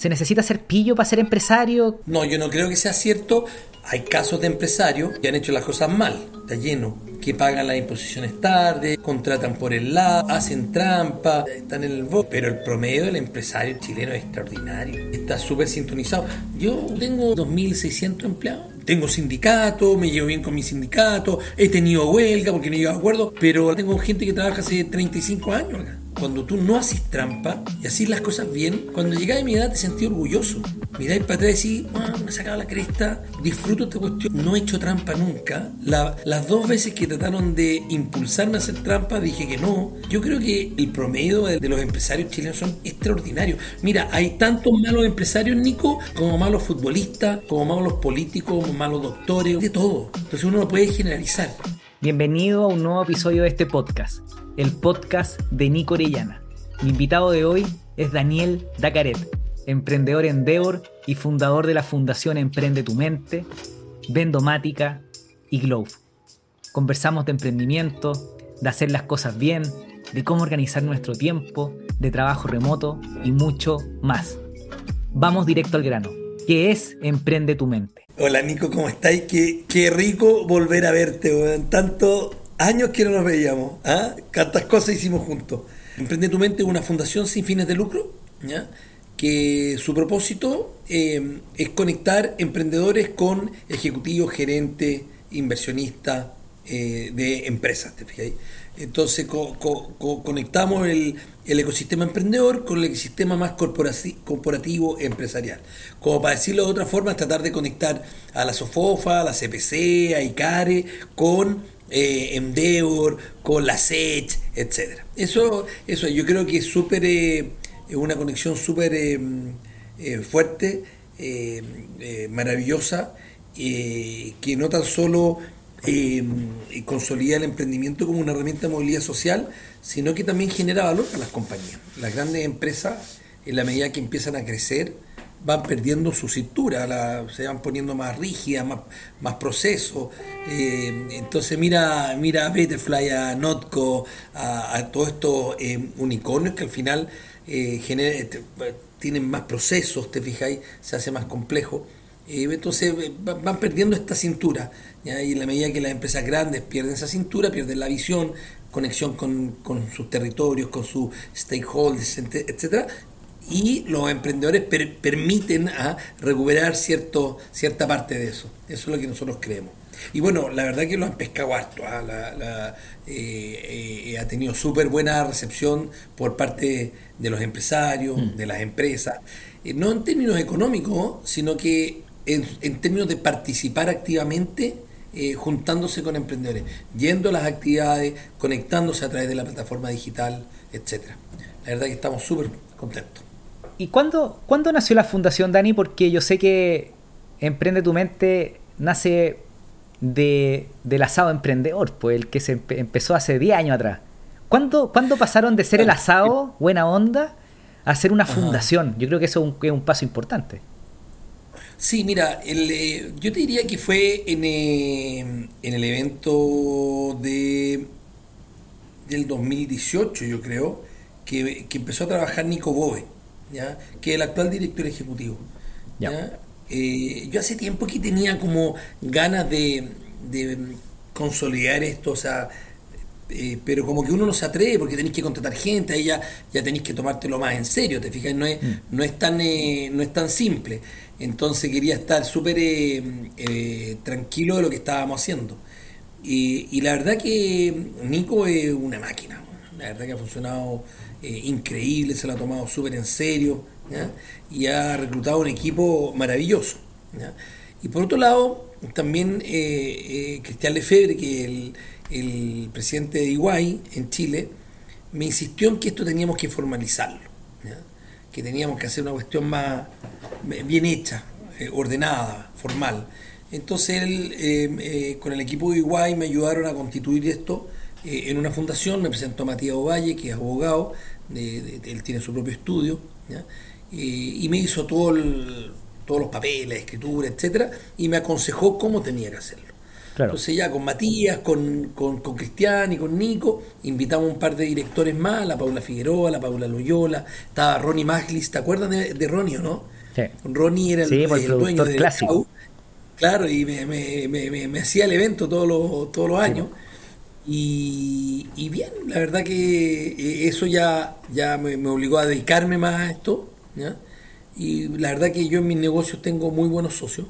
¿Se necesita ser pillo para ser empresario? No, yo no creo que sea cierto. Hay casos de empresarios que han hecho las cosas mal, está lleno, que pagan las imposiciones tarde, contratan por el lado, hacen trampa, están en el voto. Pero el promedio del empresario chileno es extraordinario, está súper sintonizado. Yo tengo 2.600 empleados. Tengo sindicato, me llevo bien con mi sindicato, he tenido huelga porque no he a acuerdo, pero tengo gente que trabaja hace 35 años acá cuando tú no haces trampa y haces las cosas bien, cuando llegas a mi edad te sentí orgulloso. Miráis para atrás y decís, ah, me he sacado la cresta, disfruto esta cuestión. No he hecho trampa nunca. las dos veces que trataron de impulsarme a hacer trampa, dije que no. Yo creo que el promedio de, los empresarios chilenos son extraordinarios. Mira, hay tantos malos empresarios, Nico, como malos futbolistas, como malos políticos, como malos doctores, de todo. Entonces uno no puede generalizar. Bienvenido a un nuevo episodio de este podcast el podcast de Nico Orellana. Mi invitado de hoy es Daniel Dacaret, emprendedor Endeavor y fundador de la Fundación Emprende tu Mente, Vendomática y Glow. Conversamos de emprendimiento, de hacer las cosas bien, de cómo organizar nuestro tiempo, de trabajo remoto y mucho más. Vamos directo al grano. ¿Qué es Emprende tu Mente? Hola Nico, ¿cómo estáis? Qué, qué rico volver a verte, Tanto, años que no nos veíamos. ¿ah? Cuántas cosas hicimos juntos. Emprende tu mente es una fundación sin fines de lucro, que su propósito eh, es conectar emprendedores con ejecutivos, gerentes, inversionistas eh, de empresas. ¿te Entonces conectamos el, ecosistema emprendedor con el ecosistema más corporativo empresarial. Como para decirlo de otra forma, es tratar de conectar a la SOFOFA, a la CPC, a ICARE, con eh, Endeavor, con la SET, etcétera. Eso, eso yo creo que es súper, eh, una conexión súper eh, eh, fuerte, maravillosa, que no tan solo consolida el emprendimiento como una herramienta de movilidad social, sino que también genera valor para las compañías. Las grandes empresas, en la medida que empiezan a crecer, van perdiendo su cintura, se van poniendo más rígidas, más, procesos. Eh, entonces mira, mira a Betterfly, a Notco, a, todos estos eh, unicornios que al final eh, este, tienen más procesos, te fijáis, se hace más complejo. Entonces van perdiendo esta cintura. y en la medida que las empresas grandes pierden esa cintura, pierden la visión, conexión con, con sus territorios, con sus stakeholders, etcétera, y los emprendedores permiten a recuperar cierto, cierta parte de eso. Eso es lo que nosotros creemos. Y bueno, la verdad que lo han pescado harto. ¿ah? Eh, eh, ha tenido súper buena recepción por parte de los empresarios, mm. de las empresas. Eh, no en términos económicos, sino que en, términos de participar activamente juntándose con emprendedores, yendo a las actividades, conectándose a través de la plataforma digital, etcétera. La verdad que estamos súper contentos. ¿Y cuándo, cuándo nació la fundación, Dani? Porque yo sé que Emprende tu Mente nace de, del asado emprendedor, pues el que se empezó hace 10 años atrás. ¿Cuándo, ¿Cuándo, pasaron de ser el asado, buena onda, a ser una fundación? Yo creo que eso es un, paso importante. Sí, mira, eh, yo te diría que fue en, eh, en el evento de del 2018, yo creo, que, que empezó a trabajar Nico Boe que es el actual director ejecutivo. Eh, yo hace tiempo que tenía como ganas de, consolidar esto, o sea, eh, pero como que uno no se atreve porque tenéis que contratar gente, ahí ya, ya tenéis que tomártelo más en serio, te fijas, no es, mm. no es, tan, eh, no es tan simple. Entonces quería estar súper tranquilo de lo que estábamos haciendo. y la verdad que Nico es una máquina, la verdad que ha funcionado eh, increíble, se lo ha tomado súper en serio y ha reclutado un equipo maravilloso. Y por otro lado, también eh, eh, Cristian Lefebvre, que es el, presidente de Iguay en Chile, me insistió en que esto teníamos que formalizarlo, que teníamos que hacer una cuestión más bien hecha, ordenada, formal. Entonces él, con el equipo de Iguay me ayudaron a constituir esto en una fundación, me presentó Matías Ovalle, que es abogado, él tiene su propio estudio, y me hizo todo todos los papeles, escritura, etcétera, y me aconsejó cómo tenía que hacerlo. Entonces ya con Matías, con, con, Cristian y con Nico, invitamos un par de directores más, la Paula Figueroa, la Paula Loyola, estaba Ronnie Maglis, ¿te acuerdas de, de Ronnie o no? Sí. Ronnie era el, pues, dueño de clásico. Claro, y me, me, me, me, hacía el evento todos los, todos los años. Y, y, bien, la verdad que eh, eso ya, ya me, obligó a dedicarme más a esto. Y la verdad que yo en mis negocios tengo muy buenos socios.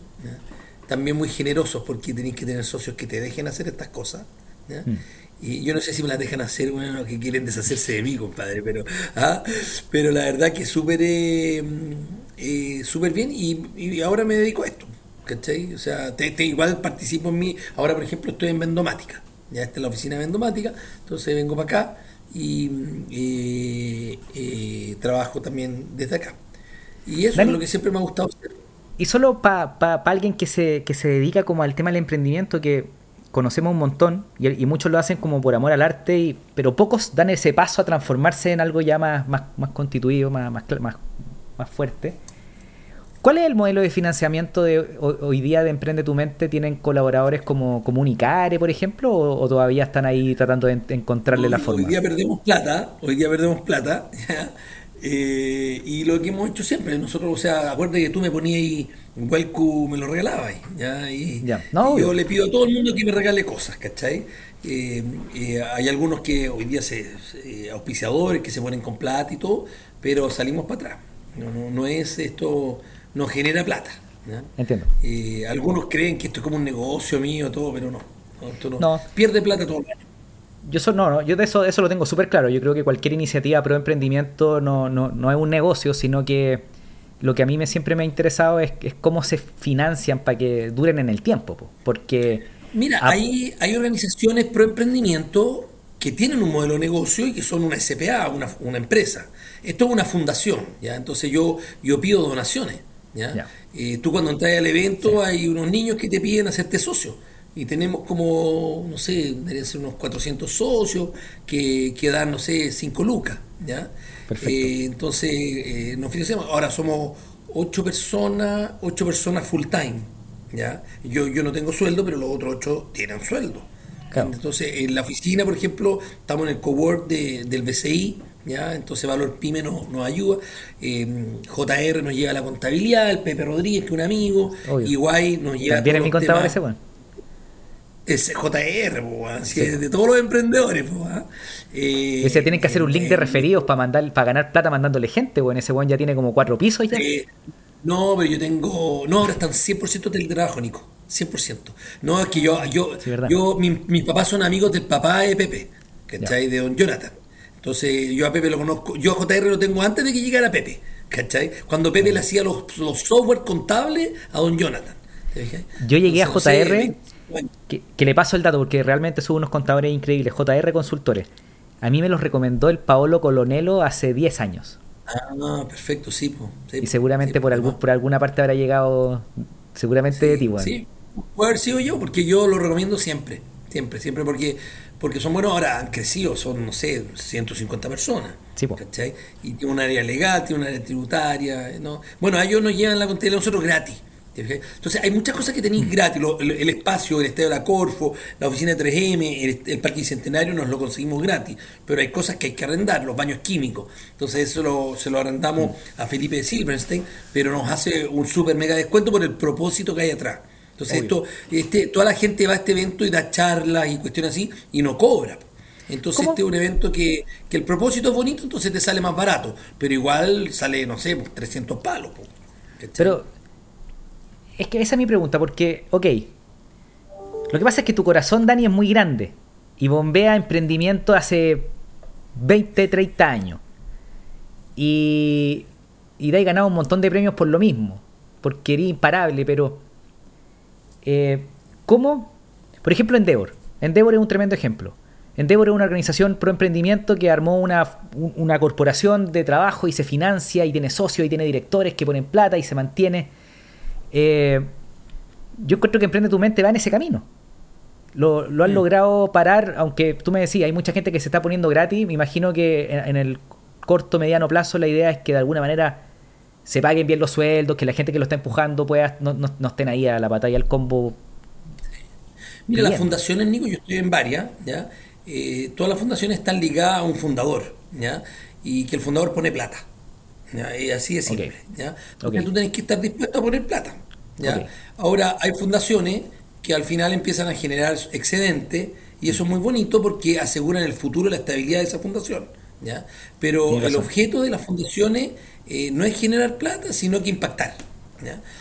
También muy generosos porque tenéis que tener socios que te dejen hacer estas cosas. Mm. Y yo no sé si me las dejan hacer, bueno, que quieren deshacerse de mí, compadre, pero, ¿ah? pero la verdad que súper eh, eh, súper bien y, y ahora me dedico a esto. ¿cachai? O sea, te, igual participo en mi... Ahora, por ejemplo, estoy en Vendomática. Ya está en la oficina de Vendomática, entonces vengo para acá y eh, eh, trabajo también desde acá. Y eso es lo que siempre me ha gustado hacer. Y solo para alguien que se, que se dedica como al tema del emprendimiento, que conocemos un montón y, muchos lo hacen como por amor al arte, y, pero pocos dan ese paso a transformarse en algo ya más, más, más constituido, más, más, más, más fuerte. ¿Cuál es el modelo de financiamiento de hoy día de Emprende tu Mente? ¿Tienen colaboradores como, como Unicare, por ejemplo, o, todavía están ahí tratando de encontrarle la forma? Hoy día perdemos plata, hoy día perdemos plata, eh, y lo que hemos hecho siempre, nosotros, o sea, acuérdate que tú me ponías ahí, Welcu me lo regalabas, ¿ya? Y, yo le pido a todo el mundo que me regale cosas, ¿cachai? Eh, eh, hay algunos que hoy día se, auspiciadores que se ponen con plata y todo, pero salimos para atrás. No, no, no es esto no genera plata. Entiendo. Eh, algunos creen que esto es como un negocio mío, todo, pero no. no, Pierde plata todo el año. Yo, eso, no, no, yo de eso, eso lo tengo súper claro. Yo creo que cualquier iniciativa pro emprendimiento no, no, no es un negocio, sino que lo que a mí me, siempre me ha interesado es, es cómo se financian para que duren en el tiempo. Porque. Mira, hay, hay organizaciones pro emprendimiento que tienen un modelo de negocio y que son una SPA, una, una empresa. Esto es una fundación, ¿ya? Entonces yo, yo pido donaciones. ¿ya? Eh, tú cuando entras al evento hay unos niños que te piden hacerte socio. Y tenemos como, no sé, deberían ser unos 400 socios que, que dan, no sé, 5 lucas. ¿ya? Eh, entonces eh, nos financiamos. Ahora somos 8 personas, 8 personas full time. ¿ya? Yo, yo no tengo sueldo, pero los otros 8 tienen sueldo. Entonces, en la oficina, por ejemplo, estamos en el cowork de, del BCI, ¿ya? Entonces Valor Pyme nos, nos ayuda, eh, JR nos lleva la contabilidad, el Pepe Rodríguez, que es un amigo, Iguay nos lleva... También es mi contador ese, bueno. Ese JR, pues, de todos los emprendedores. Pues, eh, ese tienen que hacer un link de eh, referidos para mandar para ganar plata mandándole gente, bueno, ese buen ya tiene como cuatro pisos ya. Eh, no, pero yo tengo... No, ahora están 100% teletrabajo, Nico. 100%. No, es que yo... yo, yo mis papás son amigos del papá de Pepe, ¿cachai? De don Jonathan. Entonces yo a Pepe lo conozco, yo a JR lo tengo antes de que llegara Pepe, ¿cachai? Cuando Pepe le hacía los, los software contables a don Jonathan. Yo llegué a JR, que, le paso el dato porque realmente son unos contadores increíbles, JR Consultores. A mí me los recomendó el Paolo Colonelo hace 10 años. Ah, perfecto, sí. y seguramente por, algún, por alguna parte habrá llegado, seguramente de ti, Sí, puede haber sido yo, porque yo lo recomiendo siempre, siempre, siempre, porque porque son buenos, ahora han crecido, son, no sé, 150 personas. Sí, ¿cachai? Y tiene un área legal, tiene un área tributaria. ¿no? Bueno, ellos nos llevan la contabilidad nosotros gratis. Entonces hay muchas cosas que tenéis mm. gratis, el, espacio, el estadio de la Corfo, la oficina de 3M, el, parque bicentenario nos lo conseguimos gratis, pero hay cosas que hay que arrendar, los baños químicos, entonces eso se lo arrendamos mm. a Felipe de Silverstein, pero nos hace un super mega descuento por el propósito que hay atrás. Entonces, esto, este, toda la gente va a este evento y da charlas y cuestiones así y no cobra. Entonces, este es un evento que, el propósito es bonito, entonces te sale más barato, pero igual sale, no sé, 300 palos. Pero es que esa es mi pregunta, porque, ok, lo que pasa es que tu corazón, Dani, es muy grande y bombea emprendimiento hace 20, 30 años. Y, y de ganado un montón de premios por lo mismo, porque eres imparable, pero eh, ¿Cómo? Por ejemplo, Endeavor. Endeavor es un tremendo ejemplo. Endeavor es una organización pro emprendimiento que armó una, una corporación de trabajo y se financia y tiene socios y tiene directores que ponen plata y se mantiene. Eh, yo encuentro que Emprende tu Mente va en ese camino. Lo, lo han mm. logrado parar, aunque tú me decías, hay mucha gente que se está poniendo gratis. Me imagino que en, el corto, mediano plazo la idea es que de alguna manera se paguen bien los sueldos, que la gente que lo está empujando pueda no, no, estén ahí a la batalla del combo. Mira, las fundaciones, Nico, yo estoy en varias, ¿ya? Eh, todas las fundaciones están ligadas a un fundador, ¿ya? Y que el fundador pone plata. ¿Ya? Y así es simple, ¿ya? Porque tú tienes que estar dispuesto a poner plata, ¿ya? Ahora, hay fundaciones que al final empiezan a generar excedente y eso es muy bonito porque aseguran el futuro y la estabilidad de esa fundación, ¿ya? Pero el objeto de las fundaciones eh, no es generar plata, sino que impactar.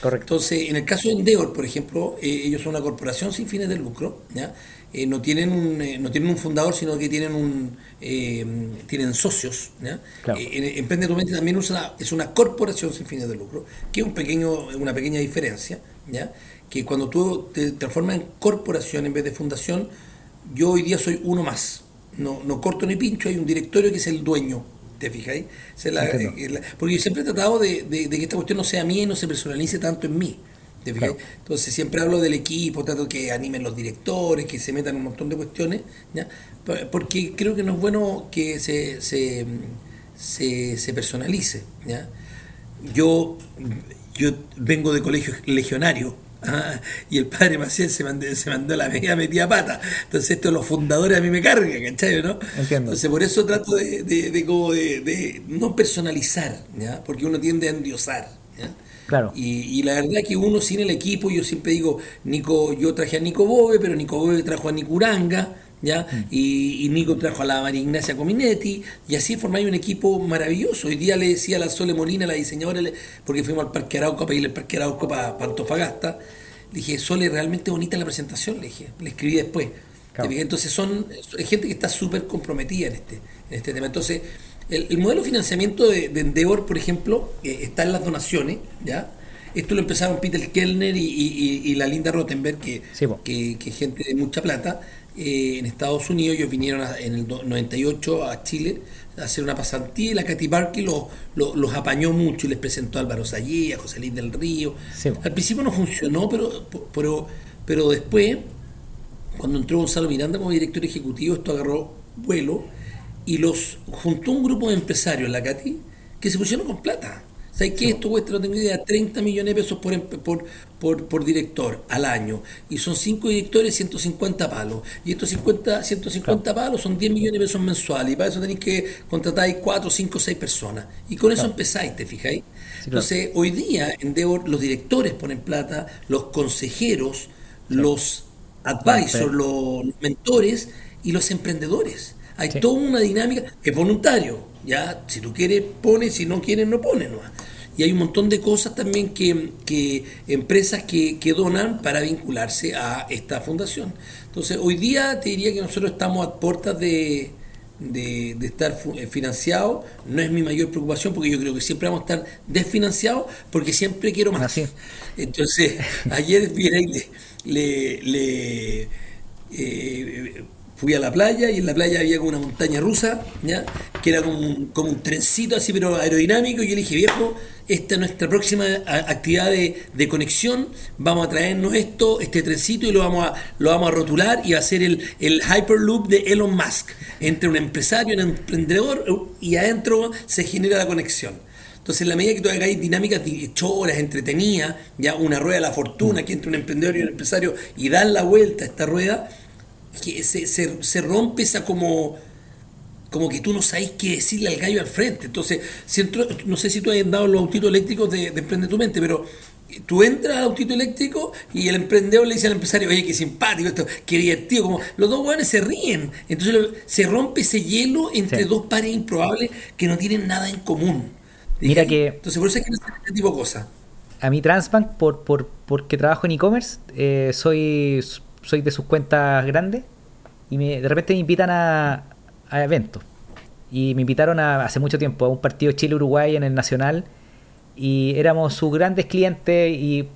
Correcto. Entonces, en el caso de Endeavor, por ejemplo, eh, ellos son una corporación sin fines de lucro, ¿ya? Eh, no tienen un, no tienen un fundador, sino que tienen un tienen socios. Claro. Emprende tu mente también usa, es una corporación sin fines de lucro, que es un pequeño, una pequeña diferencia, ¿ya? que cuando tú te transformas en corporación en vez de fundación, yo hoy día soy uno más. No, no corto ni pincho, hay un directorio que es el dueño ¿Te fijáis? Eh, porque yo siempre he tratado de, que esta cuestión no sea mía y no se personalice tanto en mí. Entonces siempre hablo del equipo, trato que animen los directores, que se metan un montón de cuestiones, ¿ya? porque creo que no es bueno que se, se, se, personalice. ¿ya? Yo, yo vengo de colegio legionario Ah, y el padre Maciel se mandó, se mandó la media metida pata. Entonces esto los fundadores a mí me cargan, ¿cachai? ¿no? Entonces por eso trato de, de, como de, no personalizar, ¿ya? Porque uno tiende a endiosar, Claro. Y, la verdad que uno sin el equipo, yo siempre digo, Nico, yo traje a Nico Bobe, pero Nico Bobe trajo a Nicuranga, ¿ya? Mm. Y, Nico trajo a la María Ignacia Cominetti, y así formáis un equipo maravilloso. Hoy día le decía a la Sole Molina, la diseñadora, porque fuimos al Parque Arauco a pedirle el Parque Arauco para, Antofagasta, le dije, Sole, realmente bonita la presentación, le dije, le escribí después. Entonces son gente que está súper comprometida en este, en este tema. Entonces, el, modelo de financiamiento de, Endeavor, por ejemplo, eh, está en las donaciones, ¿ya? Esto lo empezaron Peter Kellner y, la Linda Rottenberg, que, que, que gente de mucha plata, eh, en Estados Unidos. Ellos vinieron en el 98 a Chile a hacer una pasantía y la Katy Barkley los apañó mucho y les presentó a Álvaro Sayé, a José Luis del Río. Al principio no funcionó, pero, pero, pero después, cuando entró Gonzalo Miranda como director ejecutivo, esto agarró vuelo y los juntó un grupo de empresarios, la Katy, que se pusieron con plata. ¿Sabes qué? Esto cuesta, no tengo idea, 30 millones de pesos por, por, por, director al año. Y son 5 directores, 150 palos. Y estos 50, 150 palos son 10 millones de pesos mensuales. Y para eso tenéis que contratar 4, 5, 6 personas. Y con eso empezáis, ¿te fijáis? Entonces, hoy día en Devor los directores ponen plata, los consejeros, los advisors, los mentores y los emprendedores. Hay toda una dinámica, es voluntario, ya, si tú quieres, pones, si no quieres, no pones. ¿no? y hay un montón de cosas también que, que empresas que, que, donan para vincularse a esta fundación. Entonces, hoy día te diría que nosotros estamos a puertas de, de, estar eh, financiados. No es mi mayor preocupación porque yo creo que siempre vamos a estar desfinanciados porque siempre quiero más. Entonces, ayer le, le, eh, fui a la playa y en la playa había como una montaña rusa, ¿ya? que era como un, como un trencito así, pero aerodinámico. Y yo le dije, viejo, esta es nuestra próxima actividad de, conexión. Vamos a traernos esto, este trencito, y lo vamos a, lo vamos a rotular y va a ser el, el Hyperloop de Elon Musk. Entre un empresario y un emprendedor, y adentro se genera la conexión. Entonces, en la medida que tú hagáis dinámicas horas entretenidas, ya una rueda de la fortuna, que entre un emprendedor y un empresario, y dan la vuelta a esta rueda, que se, se, rompe esa como como que tú no sabes qué decirle al gallo al frente. Entonces, si no sé si tú has dado los autitos eléctricos de, Emprende tu Mente, pero tú entras al autito eléctrico y el emprendedor le dice al empresario, oye, qué simpático esto, qué divertido, como los dos jóvenes se ríen. Entonces se rompe ese hielo entre dos pares improbables que no tienen nada en común. Mira que... Entonces por eso es que no este tipo de cosas. A mí Transbank, por, por, porque trabajo en e-commerce, eh, soy soy de sus cuentas grandes y me, de repente me invitan a, eventos. Y me invitaron a, hace mucho tiempo a un partido Chile-Uruguay en el Nacional y éramos sus grandes clientes y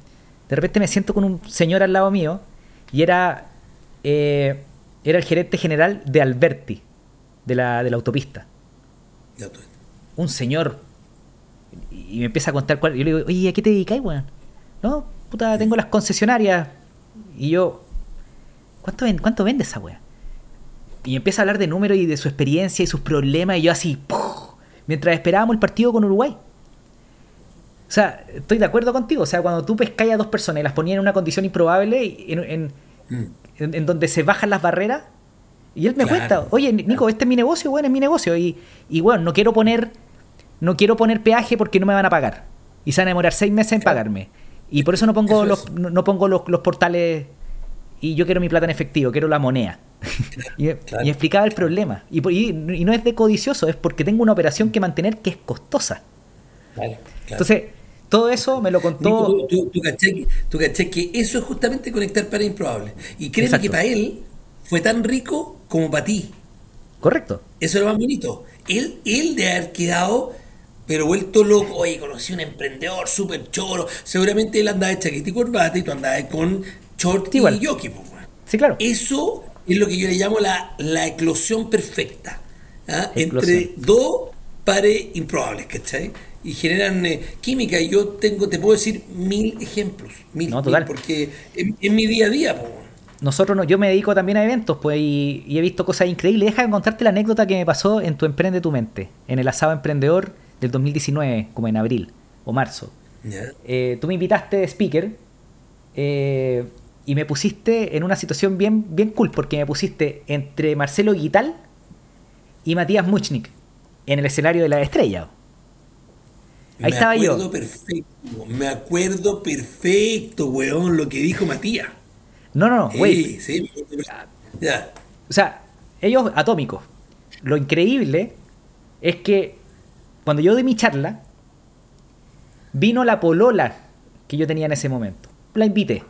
de repente me siento con un señor al lado mío y era, eh, era el gerente general de Alberti, de la, de la autopista. Un señor. Y me empieza a contar cuál. Yo le digo, oye, ¿a qué te dedicáis, weón? No, puta, tengo las concesionarias. Y yo, ¿Cuánto, vende, cuánto vende esa wea? Y empieza a hablar de números y de su experiencia y sus problemas, y yo así, mientras esperábamos el partido con Uruguay. O sea, estoy de acuerdo contigo. O sea, cuando tú pescáis a dos personas y las ponías en una condición improbable, en, mm. en, donde se bajan las barreras. Y él me cuenta, oye, Nico, este es mi negocio, bueno, es mi negocio. Y, y bueno, no quiero poner no quiero poner peaje porque no me van a pagar. Y se van a demorar seis meses en pagarme. Y por eso no pongo, los, no, pongo los, portales y yo quiero mi plata en efectivo, quiero la moneda. y, explicaba el problema. Y, y, no es de codicioso, es porque tengo una operación que mantener que es costosa. Entonces, todo eso me lo contó. tú, caché, que eso es justamente conectar para improbable. Y créeme que para él fue tan rico como para ti. Correcto. Eso es lo más bonito. Él, él de haber quedado pero vuelto loco, oye, conocí un emprendedor súper choro, seguramente él andaba de chaqueta y corbata y tú andabas con short y jockey. sí, claro. Eso es lo que yo le llamo la, la eclosión perfecta, ¿ah? entre dos pares improbables, ¿cachai? Y generan eh, química, y yo tengo, te puedo decir mil ejemplos, mil, no, total. porque en, mi día a día, nosotros no, yo me dedico también a eventos, pues, y, y, he visto cosas increíbles. Deja de contarte la anécdota que me pasó en tu Emprende tu Mente, en el asado emprendedor del 2019, como en abril o marzo. Eh, tú me invitaste de speaker eh, y me pusiste en una situación bien, bien cool, porque me pusiste entre Marcelo Guital y Matías Muchnik en el escenario de la estrella. Ahí estaba yo. Perfecto, me acuerdo perfecto, weón, lo que dijo Matías. No, no, no, güey. O sea, ellos atómicos. Lo increíble es que cuando yo di mi charla, vino la polola que yo tenía en ese momento. La invité.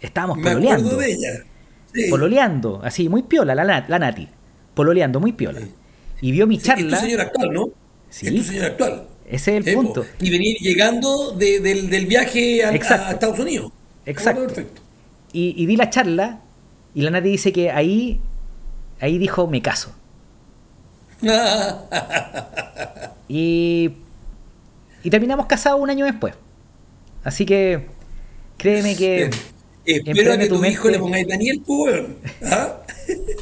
Estábamos pololeando. de ella. Pololeando, así, muy piola, la, la Nati. Pololeando, muy piola. Y vio mi charla. Es tu señor actual, ¿no? Sí. Es tu señor actual. Ese es el punto. Y venir llegando del, viaje a, Estados Unidos. Exacto. Perfecto. Y, y di la charla y la Nati dice que ahí, ahí dijo, me caso. y, y terminamos casados un año después. Así que créeme que. Espero que tu hijo le pongáis Daniel pues, ¿Ah?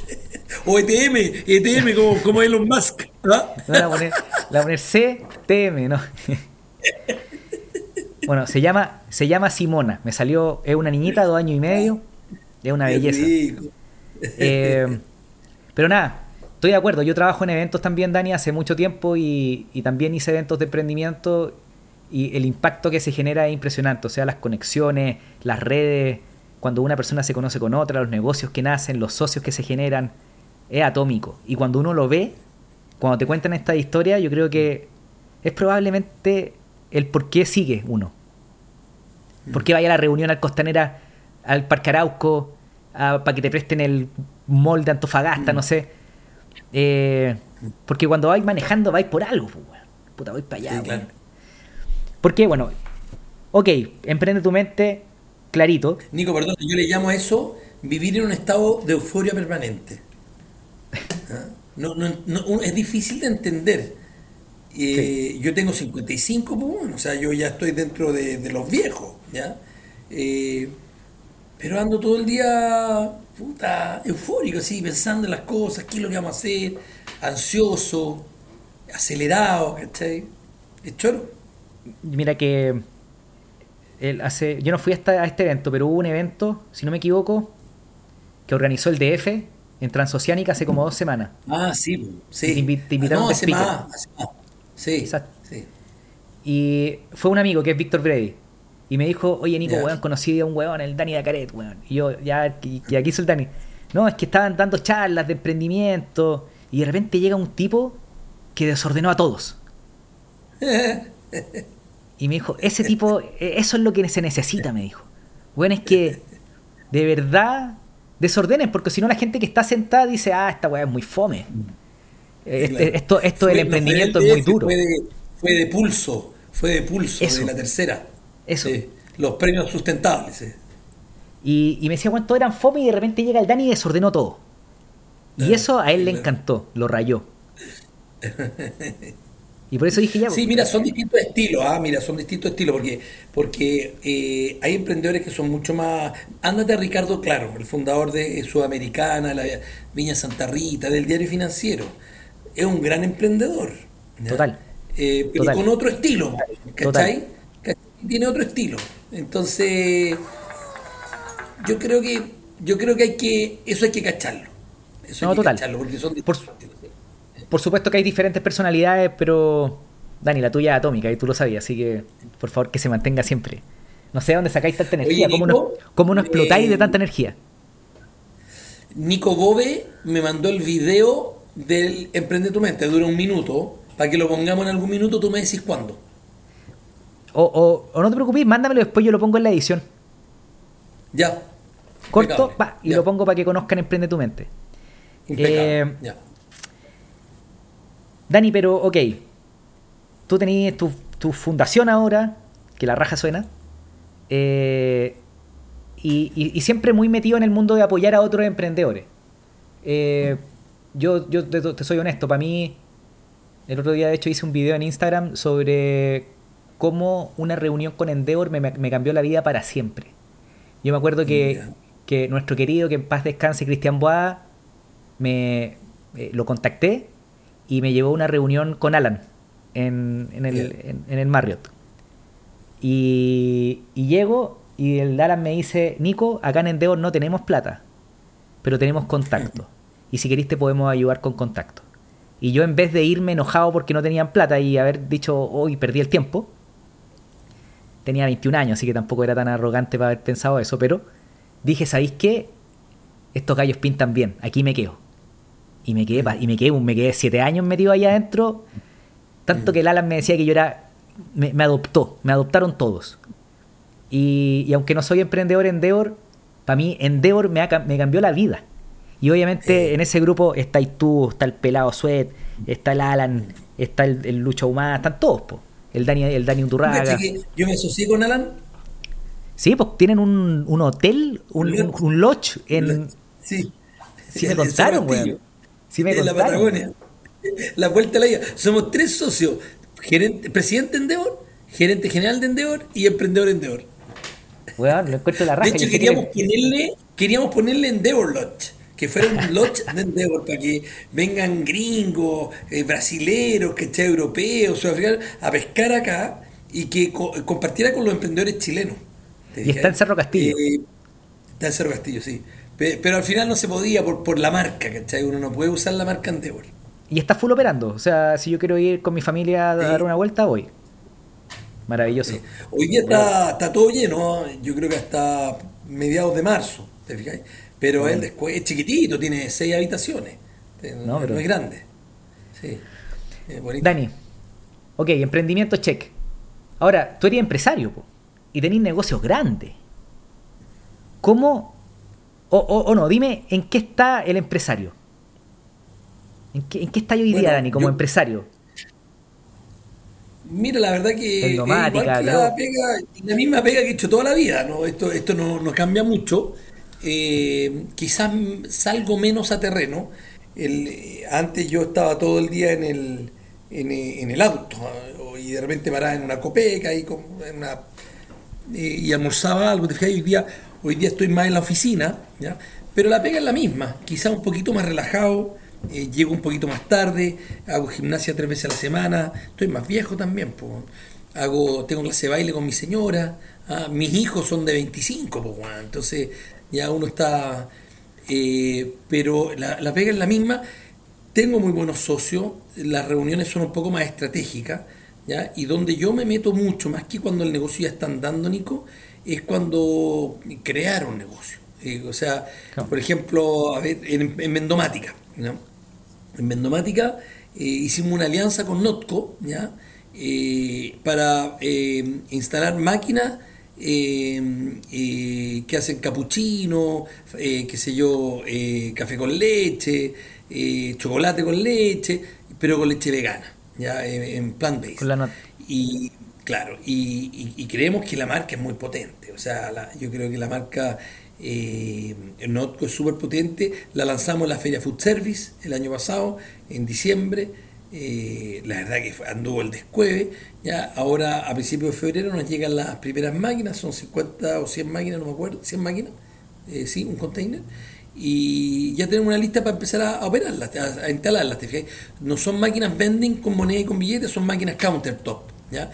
o ETM, ETM como, como Elon Musk. ¿ah? No, la poner, la poner CTM, ¿no? bueno, se llama, se llama Simona. Me salió, es una niñita, dos años y medio. Es una belleza. Eh, pero nada, Estoy de acuerdo, yo trabajo en eventos también, Dani, hace mucho tiempo y, también hice eventos de emprendimiento y el impacto que se genera es impresionante, o sea, las conexiones, las redes, cuando una persona se conoce con otra, los negocios que nacen, los socios que se generan, es atómico. Y cuando uno lo ve, cuando te cuentan esta historia, yo creo que es probablemente el por qué sigue uno. ¿Por qué vaya a la reunión al Costanera, al Parque Arauco, para que te presten el mall de Antofagasta, no sé? Eh, porque cuando vais manejando vais por algo, pues, Puta, voy para allá, Porque, bueno, ok, emprende tu mente, clarito. Nico, perdón, yo le llamo a eso vivir en un estado de euforia permanente. ¿Ah? No, no, es difícil de entender. Eh, yo tengo 55, pues bueno, o sea, yo ya estoy dentro de, los viejos, ¿ya? Eh, pero ando todo el día, puta, eufórico, así, pensando en las cosas, qué es lo que vamos a hacer, ansioso, acelerado, ¿cachai? Es choro. Mira que él hace, yo no fui a este evento, pero hubo un evento, si no me equivoco, que organizó el DF en Transoceánica hace como dos semanas. Ah, sí, sí. Te, invitaron ah, no, hace más, Sí, Exacto. sí. Y fue un amigo que es Víctor Brady. Y me dijo, oye Nico, weón, conocí a un weón, el Dani Dacaret, weón. Y yo, ya, y, aquí soy el Dani. No, es que estaban dando charlas de emprendimiento y de repente llega un tipo que desordenó a todos. y me dijo, ese tipo, e, eso es lo que se necesita, me dijo. Bueno, es que de verdad desordenen, porque si no la gente que está sentada dice, ah, esta weá es muy fome. Este, esto esto del emprendimiento es muy duro. Fue de, pulso, fue de pulso, de la tercera. Eso. los premios sustentables. Y, me decía cuánto eran fome y de repente llega el Dani y desordenó todo. Y eso a él le encantó, lo rayó. Y por eso dije ya. Sí, mira, son distintos estilos, ah, mira, son distintos estilos, porque, porque eh, hay emprendedores que son mucho más. Ándate a Ricardo Claro, el fundador de Sudamericana, la Viña Santa Rita, del diario financiero. Es un gran emprendedor. Total. Eh, pero con otro estilo, ¿cachai? tiene otro estilo. Entonces, yo creo que yo creo que hay que, eso hay que cacharlo. Eso no, hay que total. cacharlo porque son por, por, supuesto que hay diferentes personalidades, pero Dani, la tuya es atómica y tú lo sabías, así que por favor que se mantenga siempre. No sé dónde sacáis tanta energía, Oye, Nico, ¿cómo, no, explotáis de eh, tanta energía? Nico Bobe me mandó el video del Emprende tu mente, dura un minuto, para que lo pongamos en algún minuto, tú me decís cuándo. O, o, no te preocupes, mándamelo después, yo lo pongo en la edición. Ya. Corto, pa, y lo pongo para que conozcan Emprende tu mente. Eh, ya. Dani, pero ok, tú tenías tu, tu fundación ahora, que la raja suena. Eh, y, siempre muy metido en el mundo de apoyar a otros emprendedores. Eh, yo, yo te, soy honesto, para mí, el otro día de hecho hice un video en Instagram sobre cómo una reunión con Endeavor me, cambió la vida para siempre. Yo me acuerdo que, que nuestro querido, que en paz descanse, Cristian Boada, me eh, lo contacté y me llevó a una reunión con Alan en, en, el, en el Marriott. Y, llego y el Alan me dice, Nico, acá en Endeavor no tenemos plata, pero tenemos contacto. Y si querés te podemos ayudar con contacto. Y yo en vez de irme enojado porque no tenían plata y haber dicho, hoy perdí el tiempo, tenía 21 años, así que tampoco era tan arrogante para haber pensado eso, pero dije, ¿sabéis qué? Estos gallos pintan bien, aquí me quedo. Y me quedé, y me quedé, me quedé siete años metido allá adentro, tanto que el Alan me decía que yo era me, adoptó, me adoptaron todos. Y, aunque no soy emprendedor Endeavor, para mí Endeavor me, me cambió la vida. Y obviamente en ese grupo estáis tú, está el pelado Sweat, está el Alan, está el, el Lucha Humana, están todos, po. el Dani, el Dani Undurraga. Yo me asocié con Alan. Sí, pues tienen un, un hotel, un, un, lodge en. Sí. Sí, me contaron, güey. Sí me en la Patagonia. La vuelta a la vida. Somos tres socios gerente, presidente Endeavor, gerente general de Endeavor y emprendedor Endeavor. Lo encuentro la raja. De hecho, queríamos, ponerle, queríamos ponerle Endeavor Lodge, que fuera un lodge de Endeavor para que vengan gringos, eh, brasileros, que esté europeos, sudafricanos, a pescar acá y que compartiera con los emprendedores chilenos. Y está en Cerro Castillo. Eh, está en Cerro Castillo, sí. Pero, al final no se podía por, por la marca, ¿cachai? Uno no puede usar la marca Endeavor. Y está full operando. O sea, si yo quiero ir con mi familia a dar una vuelta, voy. Maravilloso. Hoy día está, está, todo lleno. Yo creo que hasta mediados de marzo. ¿Te fijáis? Pero él es chiquitito, tiene seis habitaciones. No, pero... es grande. Sí. Dani, ok, emprendimiento check. Ahora, tú eres empresario y tenés negocios grandes. ¿Cómo, o, o no, dime en qué está el empresario? ¿En qué, en qué está hoy día, Dani, como empresario? Mira, la verdad que, igual que la, pega, la, misma pega que he hecho toda la vida, ¿no? Esto, esto no, no cambia mucho. Eh, quizás salgo menos a terreno. El, antes yo estaba todo el día en el, en, el auto y de repente paraba en una copeca y, con una, y almorzaba algo. Hoy día, hoy día estoy más en la oficina, ¿ya? pero la pega es la misma, quizás un poquito más relajado eh, llego un poquito más tarde, hago gimnasia tres veces a la semana, estoy más viejo también, pues. hago, tengo clase de baile con mi señora, ah, mis hijos son de 25, pues, entonces ya uno está, eh, pero la, la pega es la misma, tengo muy buenos socios, las reuniones son un poco más estratégicas, ¿ya? y donde yo me meto mucho, más que cuando el negocio ya está andando, Nico, es cuando crear un negocio. Eh, o sea, por ejemplo, a ver, en, en Mendomática, ¿no? En Vendomática eh, hicimos una alianza con Notco ¿ya? Eh, para eh, instalar máquinas que hacen capuchino, qué sé yo, café con leche, chocolate con leche, pero con leche vegana, ya en plant-based. Y claro, y, creemos que la marca es muy potente. O sea, yo creo que la marca eh, Notco es súper potente, la lanzamos en la Feria Food Service el año pasado, en diciembre. Eh, la verdad que anduvo el descueve. Ya ahora a principios de febrero nos llegan las primeras máquinas, son 50 o 100 máquinas, no me acuerdo, 100 máquinas, eh, sí, un container. Y ya tenemos una lista para empezar a, operarlas, a, instalarlas. No son máquinas vending con moneda y con billetes, son máquinas countertop. ¿Ya?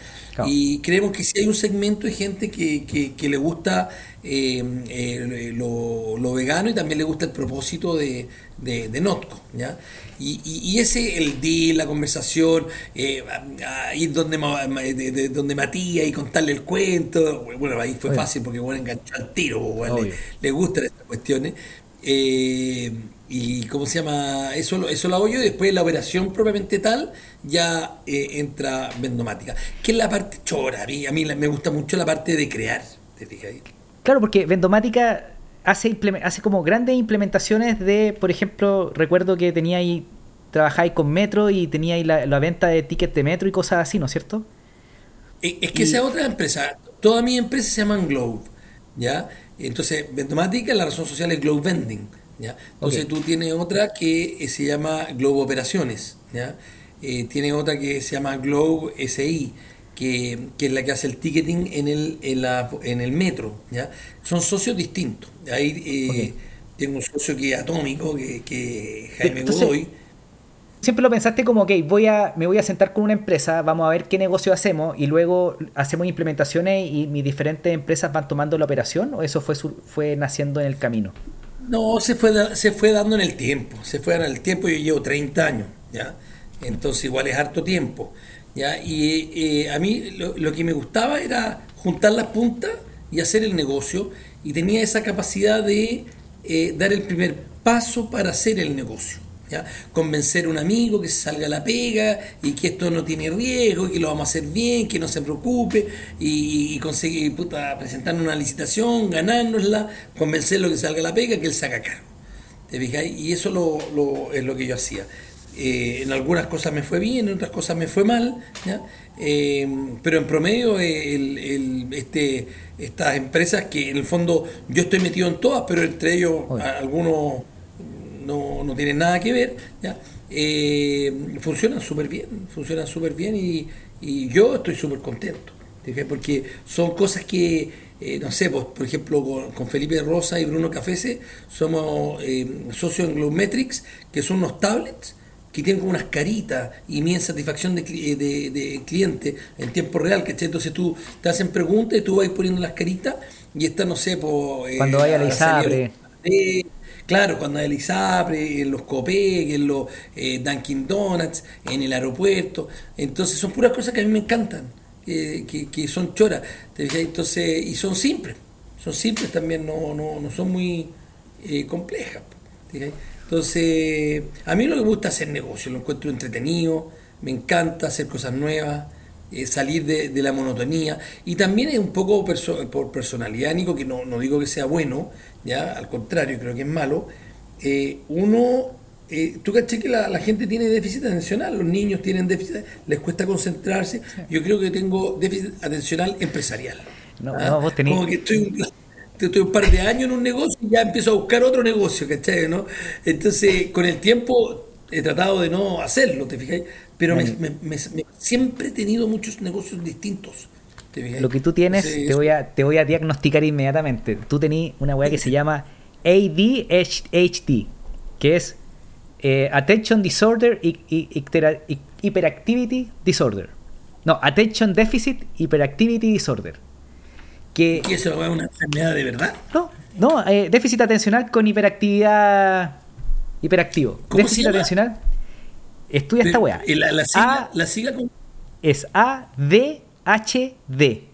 Y creemos que si hay un segmento de gente que, que, le gusta eh, eh, lo, vegano y también le gusta el propósito de, de, Notco, ¿ya? Y, y, ese, el día, la conversación, eh, ir donde, de, donde Matías y contarle el cuento, bueno, ahí fue fácil porque bueno, enganchó al tiro, bueno, le, le, gustan estas cuestiones. Eh, y cómo se llama eso eso lo hago yo y después la operación propiamente tal ya eh, entra vendomática. Que es la parte chora a mí, a mí me gusta mucho la parte de crear te fijas claro porque vendomática hace hace como grandes implementaciones de por ejemplo recuerdo que tenía ahí trabajáis con Metro y tenía la, la, venta de tickets de Metro y cosas así ¿no es cierto? Eh, es que esa otra empresa. Todas mis empresas se llaman Globe ya entonces vendomática la razón social es Globe Vending entonces tú tienes otra que eh, se llama Globo Operaciones, ¿ya? Eh, tiene otra que se llama Globe SI, que, es la que hace el ticketing en el, en, la, en el metro, ¿ya? Son socios distintos. Ahí eh, tengo un socio que es atómico, que, que Jaime Godoy. Siempre lo pensaste como, ok, voy a, me voy a sentar con una empresa, vamos a ver qué negocio hacemos y luego hacemos implementaciones y mis diferentes empresas van tomando la operación o eso fue, fue naciendo en el camino? No, se fue, se fue dando en el tiempo, se fue dando en el tiempo, yo llevo 30 años, ¿ya? Entonces igual es harto tiempo, ¿ya? Y eh, a mí lo, que me gustaba era juntar las puntas y hacer el negocio y tenía esa capacidad de eh, dar el primer paso para hacer el negocio. Convencer a un amigo que se salga a la pega y que esto no tiene riesgo, y que lo vamos a hacer bien, que no se preocupe y, conseguir puta, presentar una licitación, ganárnosla, convencerlo que salga a la pega, que él saca cargo. ¿Te Y eso lo, es lo que yo hacía. Eh, en algunas cosas me fue bien, en otras cosas me fue mal, eh, pero en promedio el, este, estas empresas que en el fondo yo estoy metido en todas, pero entre ellos algunos no, no tienen nada que ver, ¿ya? Eh, funcionan súper bien, funcionan súper bien y, y, yo estoy súper contento, porque son cosas que, eh, no sé, pues, por ejemplo, con, Felipe Rosa y Bruno Cafese somos eh, socios en Globemetrics, que son unos tablets que tienen como unas caritas y mi satisfacción de, de, cliente en tiempo real, que entonces tú te hacen preguntas y tú vas poniendo las caritas y esta, no sé, pues... Cuando vaya a la. Claro, cuando el ISAPRE, en los COPEC, en los eh, Dunkin' Donuts, en el aeropuerto. Entonces son puras cosas que a mí me encantan, que, que, son choras. Entonces, y son simples. Son simples también, no, no, no son muy eh, complejas. Entonces, a mí lo que me gusta es hacer negocio, lo encuentro entretenido, me encanta hacer cosas nuevas. Eh, salir de, de, la monotonía y también es un poco por personalidad, Nico, que no, no digo que sea bueno, ya al contrario, creo que es malo. Eh, uno, eh, tú caché que la, gente tiene déficit atencional, los niños tienen déficit, les cuesta concentrarse. Yo creo que tengo déficit atencional empresarial. No, ¿Ah? no vos tenés... Como que estoy estoy un par de años en un negocio y ya empiezo a buscar otro negocio, ¿cachai? ¿no? Entonces, con el tiempo he tratado de no hacerlo, ¿te fijáis? Pero siempre he tenido muchos negocios distintos. Lo que tú tienes, te, voy a, te voy a diagnosticar inmediatamente. Tú tenés una weá que se llama ADHD, que es eh, Attention Disorder y, Hyperactivity Disorder. No, Attention Deficit Hyperactivity Disorder. Que, ¿Y eso es una enfermedad de verdad? No, no, eh, déficit atencional con hiperactividad hiperactivo. déficit atencional. Estudia esta weá. La, la, sigla, la sigla con... Es ADHD.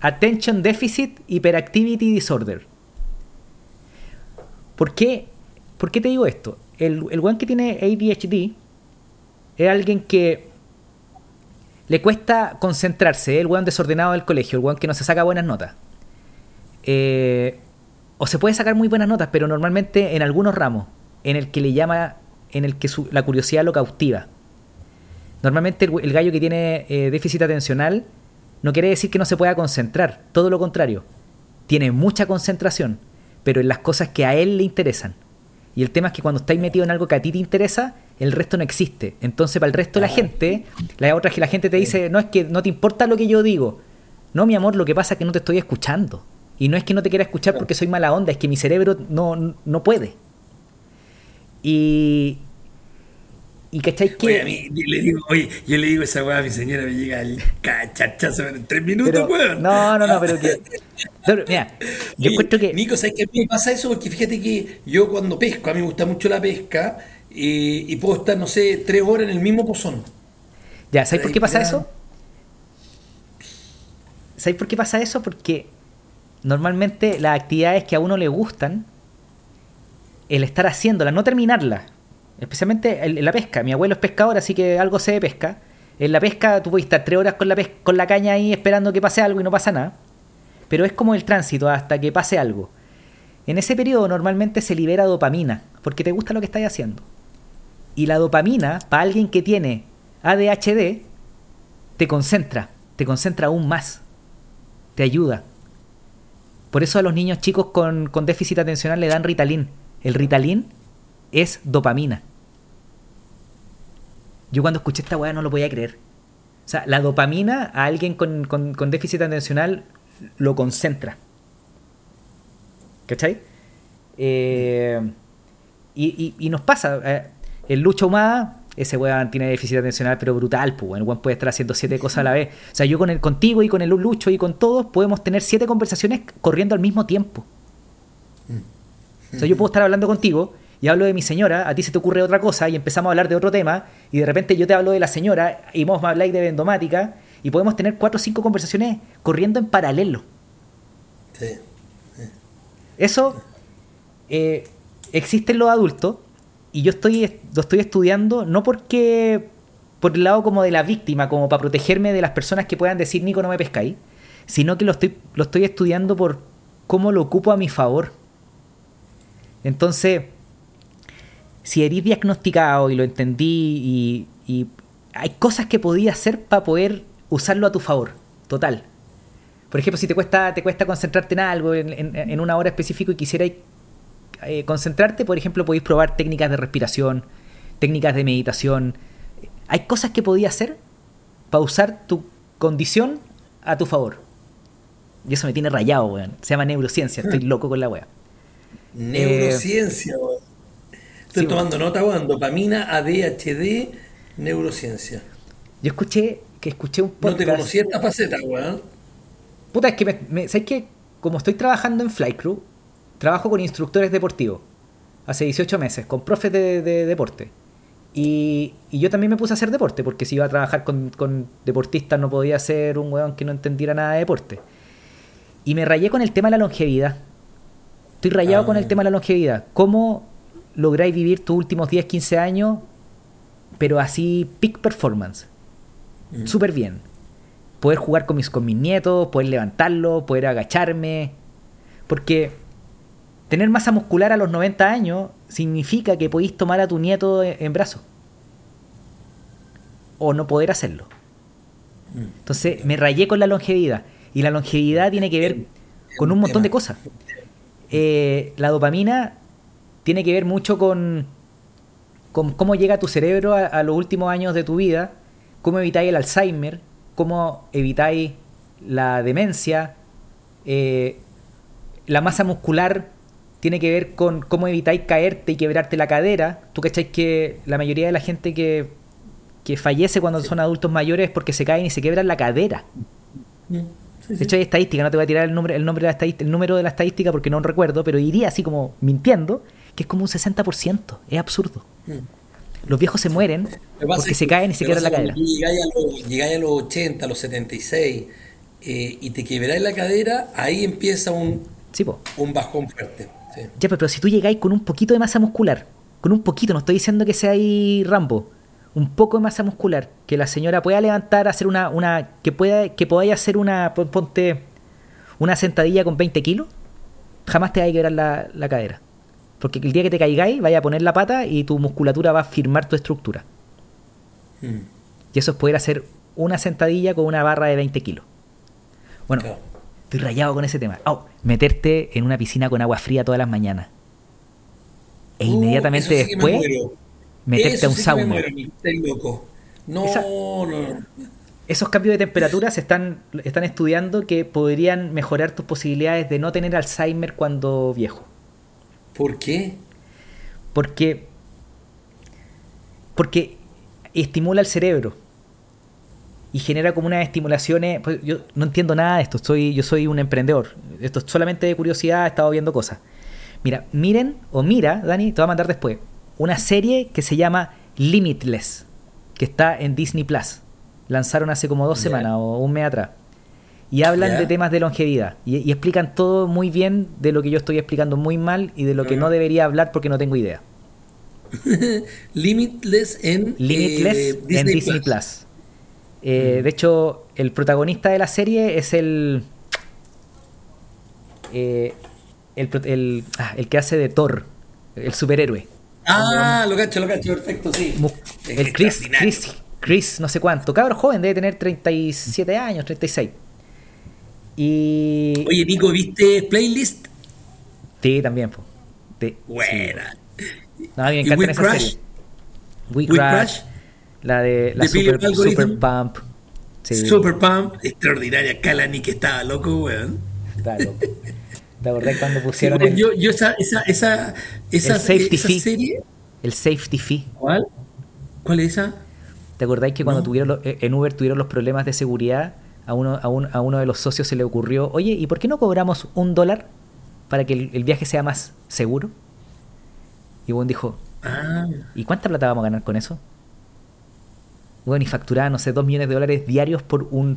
Attention Deficit Hyperactivity Disorder. ¿Por qué, ¿Por qué te digo esto? El, el weón que tiene ADHD es alguien que le cuesta concentrarse, el weón desordenado del colegio, el weón que no se saca buenas notas. Eh, o se puede sacar muy buenas notas, pero normalmente en algunos ramos en el que le llama, en el que la curiosidad lo cautiva. Normalmente el, gallo que tiene eh, déficit atencional no quiere decir que no se pueda concentrar, todo lo contrario. Tiene mucha concentración, pero en las cosas que a él le interesan. Y el tema es que cuando estáis metido en algo que a ti te interesa, el resto no existe. Entonces, para el resto de la gente, la otra es que la gente te dice, no es que no te importa lo que yo digo. No, mi amor, lo que pasa es que no te estoy escuchando. Y no es que no te quiera escuchar porque soy mala onda, es que mi cerebro no, no puede. Y, y cacháis que. Oye, a mí, le digo, oye, yo le digo esa weá a mi señora, me llega el cachachazo en tres minutos, weón. No, no, no, pero que. mira, yo encuentro que. Nico, ¿sabes qué me pasa eso? Porque fíjate que yo cuando pesco, a mí me gusta mucho la pesca, y puedo estar, no sé, tres horas en el mismo pozón. Ya, ¿sabes por qué pasa eso? ¿Sabes por qué pasa eso? Porque normalmente las actividades que a uno le gustan, el estar haciéndolas, no terminarlas, especialmente en la pesca. Mi abuelo es pescador, así que algo sé de pesca. En la pesca tú puedes estar tres horas con la, con la caña ahí esperando que pase algo y no pasa nada. Pero es como el tránsito hasta que pase algo. En ese periodo normalmente se libera dopamina, porque te gusta lo que estás haciendo. Y la dopamina, para alguien que tiene ADHD, te concentra, te concentra aún más, te ayuda. Por eso a los niños chicos con, con déficit atencional le dan Ritalin. El Ritalin es dopamina. Yo cuando escuché esta weá no lo podía creer. O sea, la dopamina a alguien con, con, déficit atencional lo concentra. ¿Cachai? Eh, y, y, nos pasa. Eh, el Lucho Humada, ese weón tiene déficit atencional, pero brutal, pues. El weón puede estar haciendo siete cosas a la vez. O sea, yo con el, contigo y con el Lucho y con todos podemos tener siete conversaciones corriendo al mismo tiempo. O sea, yo puedo estar hablando contigo y hablo de mi señora, a ti se te ocurre otra cosa y empezamos a hablar de otro tema y de repente yo te hablo de la señora y vos me habláis de vendomática y podemos tener cuatro o cinco conversaciones corriendo en paralelo. Sí. Eso eh, existe en los adultos y yo estoy, lo estoy estudiando no porque por el lado como de la víctima, como para protegerme de las personas que puedan decir Nico no me pescáis, sino que lo estoy, lo estoy estudiando por cómo lo ocupo a mi favor. Entonces, si eres diagnosticado y lo entendí y, hay cosas que podías hacer para poder usarlo a tu favor, total. Por ejemplo, si te cuesta, te cuesta concentrarte en algo, en, una hora específica y quisieras eh, concentrarte, por ejemplo, podéis probar técnicas de respiración, técnicas de meditación. Hay cosas que podías hacer para usar tu condición a tu favor. Y eso me tiene rayado, weón. Se llama neurociencia, estoy loco con la wea. Neurociencia, weón. Estoy tomando nota, weón. Dopamina, ADHD, neurociencia. Yo escuché que escuché un podcast. No te conocí esta faceta, weón. Puta, es que me, ¿sabes que Como estoy trabajando en Flycrew, trabajo con instructores deportivos. Hace 18 meses, con profes de, deporte. Y, yo también me puse a hacer deporte, porque si iba a trabajar con, deportistas no podía ser un weón que no entendiera nada de deporte. Y me rayé con el tema de la longevidad. Estoy rayado con el ah. tema de la longevidad. ¿Cómo lográis vivir tus últimos 10, 15 años, pero así peak performance. Mm. Súper bien. Poder jugar con mis, con mis nietos, poder levantarlo, poder agacharme. Porque tener masa muscular a los 90 años significa que podéis tomar a tu nieto en brazos. O no poder hacerlo. Mm. Entonces me rayé con la longevidad. Y la longevidad tiene que ver con un montón de cosas. Eh, la dopamina tiene que ver mucho con, con cómo llega tu cerebro a, los últimos años de tu vida, cómo evitáis el Alzheimer, cómo evitáis la demencia, eh, la masa muscular tiene que ver con cómo evitáis caerte y quebrarte la cadera. Tú cacháis que la mayoría de la gente que, que fallece cuando son adultos mayores es porque se caen y se quebran la cadera. De hecho hay estadística, no te voy a tirar el, nombre, el, nombre de la el número de la estadística porque no recuerdo, pero iría así como mintiendo, que es como un 60%. Es absurdo. Mm. Los viejos se mueren porque se caen y se quebran la cadera. Llegáis a, los 80, a los 76 eh, y te quebráis la cadera, ahí empieza un, un bajón fuerte. Ya, pero, si tú llegáis con un poquito de masa muscular, con un poquito, no estoy diciendo que sea ahí Rambo, un poco de masa muscular, que la señora pueda levantar, hacer una, una que pueda, que podáis hacer una, ponte, una sentadilla con 20 kilos, jamás te va a quebrar la, la cadera. Porque el día que te caigáis, vaya a poner la pata y tu musculatura va a firmar tu estructura. Hmm. Y eso es poder hacer una sentadilla con una barra de 20 kilos. Bueno, estoy rayado con ese tema. Oh, meterte en una piscina con agua fría todas las mañanas. E uh, inmediatamente después, meterte a un sauna. No, no, no. Esos cambios de temperatura se están, están estudiando que podrían mejorar tus posibilidades de no tener Alzheimer cuando viejo. ¿Por qué? Porque, porque estimula el cerebro y genera como unas estimulaciones. Pues yo no entiendo nada de esto, soy, yo soy un emprendedor. Esto es solamente de curiosidad, he estado viendo cosas. Mira, miren, o mira, Dani, te voy a mandar después, una serie que se llama Limitless, que está en Disney Plus. Lanzaron hace como dos semanas o un mes atrás. Y hablan de temas de longevidad. Y, explican todo muy bien de lo que yo estoy explicando muy mal y de lo que no debería hablar porque no tengo idea. Limitless en, Limitless eh, Disney, Disney Plus. Eh, de hecho, el protagonista de la serie es el. Eh, el, ah, el, que hace de Thor, el superhéroe. Ah, lo cacho, lo cacho, perfecto, sí. El Chris, Chris, Chris, no sé cuánto. Cabro joven, debe tener 37 años, 36. Y. Oye, Nico, ¿viste Playlist? Sí, también, pues. Buena. No, me encanta esa serie. We, Crash, La de la Super, Super, Pump. Super Pump, extraordinaria. Kalani que estaba loco, weón. Estaba loco. ¿Te acordás cuando pusieron el, yo, yo esa, esa, esa, esa, el safety esa fee. serie? El Safety Fee. ¿Cuál? ¿Cuál es esa? ¿Te acordáis que cuando tuvieron eh, en Uber tuvieron los problemas de seguridad? A uno, a, un, a uno de los socios se le ocurrió, oye, ¿y por qué no cobramos un dólar para que el, viaje sea más seguro? Y Juan dijo, ah. ¿y cuánta plata vamos a ganar con eso? Bueno, y facturaba, no sé, dos millones de dólares diarios por un,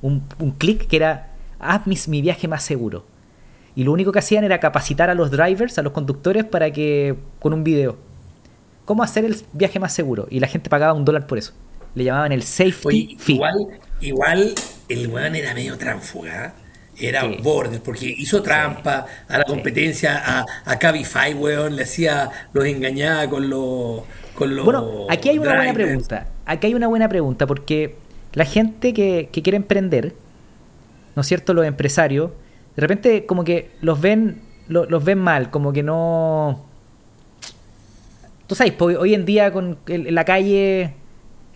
un, un clic que era, haz mi viaje más seguro. Y lo único que hacían era capacitar a los drivers, a los conductores, para que, con un video, cómo hacer el viaje más seguro. Y la gente pagaba un dólar por eso. Le llamaban el safety fee. Igual, igual el weón era medio tránfuga. Era border, porque hizo trampa a la competencia, a, a Cabify, weón, le hacía, los engañaba con los. Con los bueno, aquí hay una buena pregunta. Aquí hay una buena pregunta, porque la gente que, que quiere emprender, ¿no es cierto? Los empresarios, de repente como que los ven, los ven mal, como que no... Tú sabes, hoy en día con la calle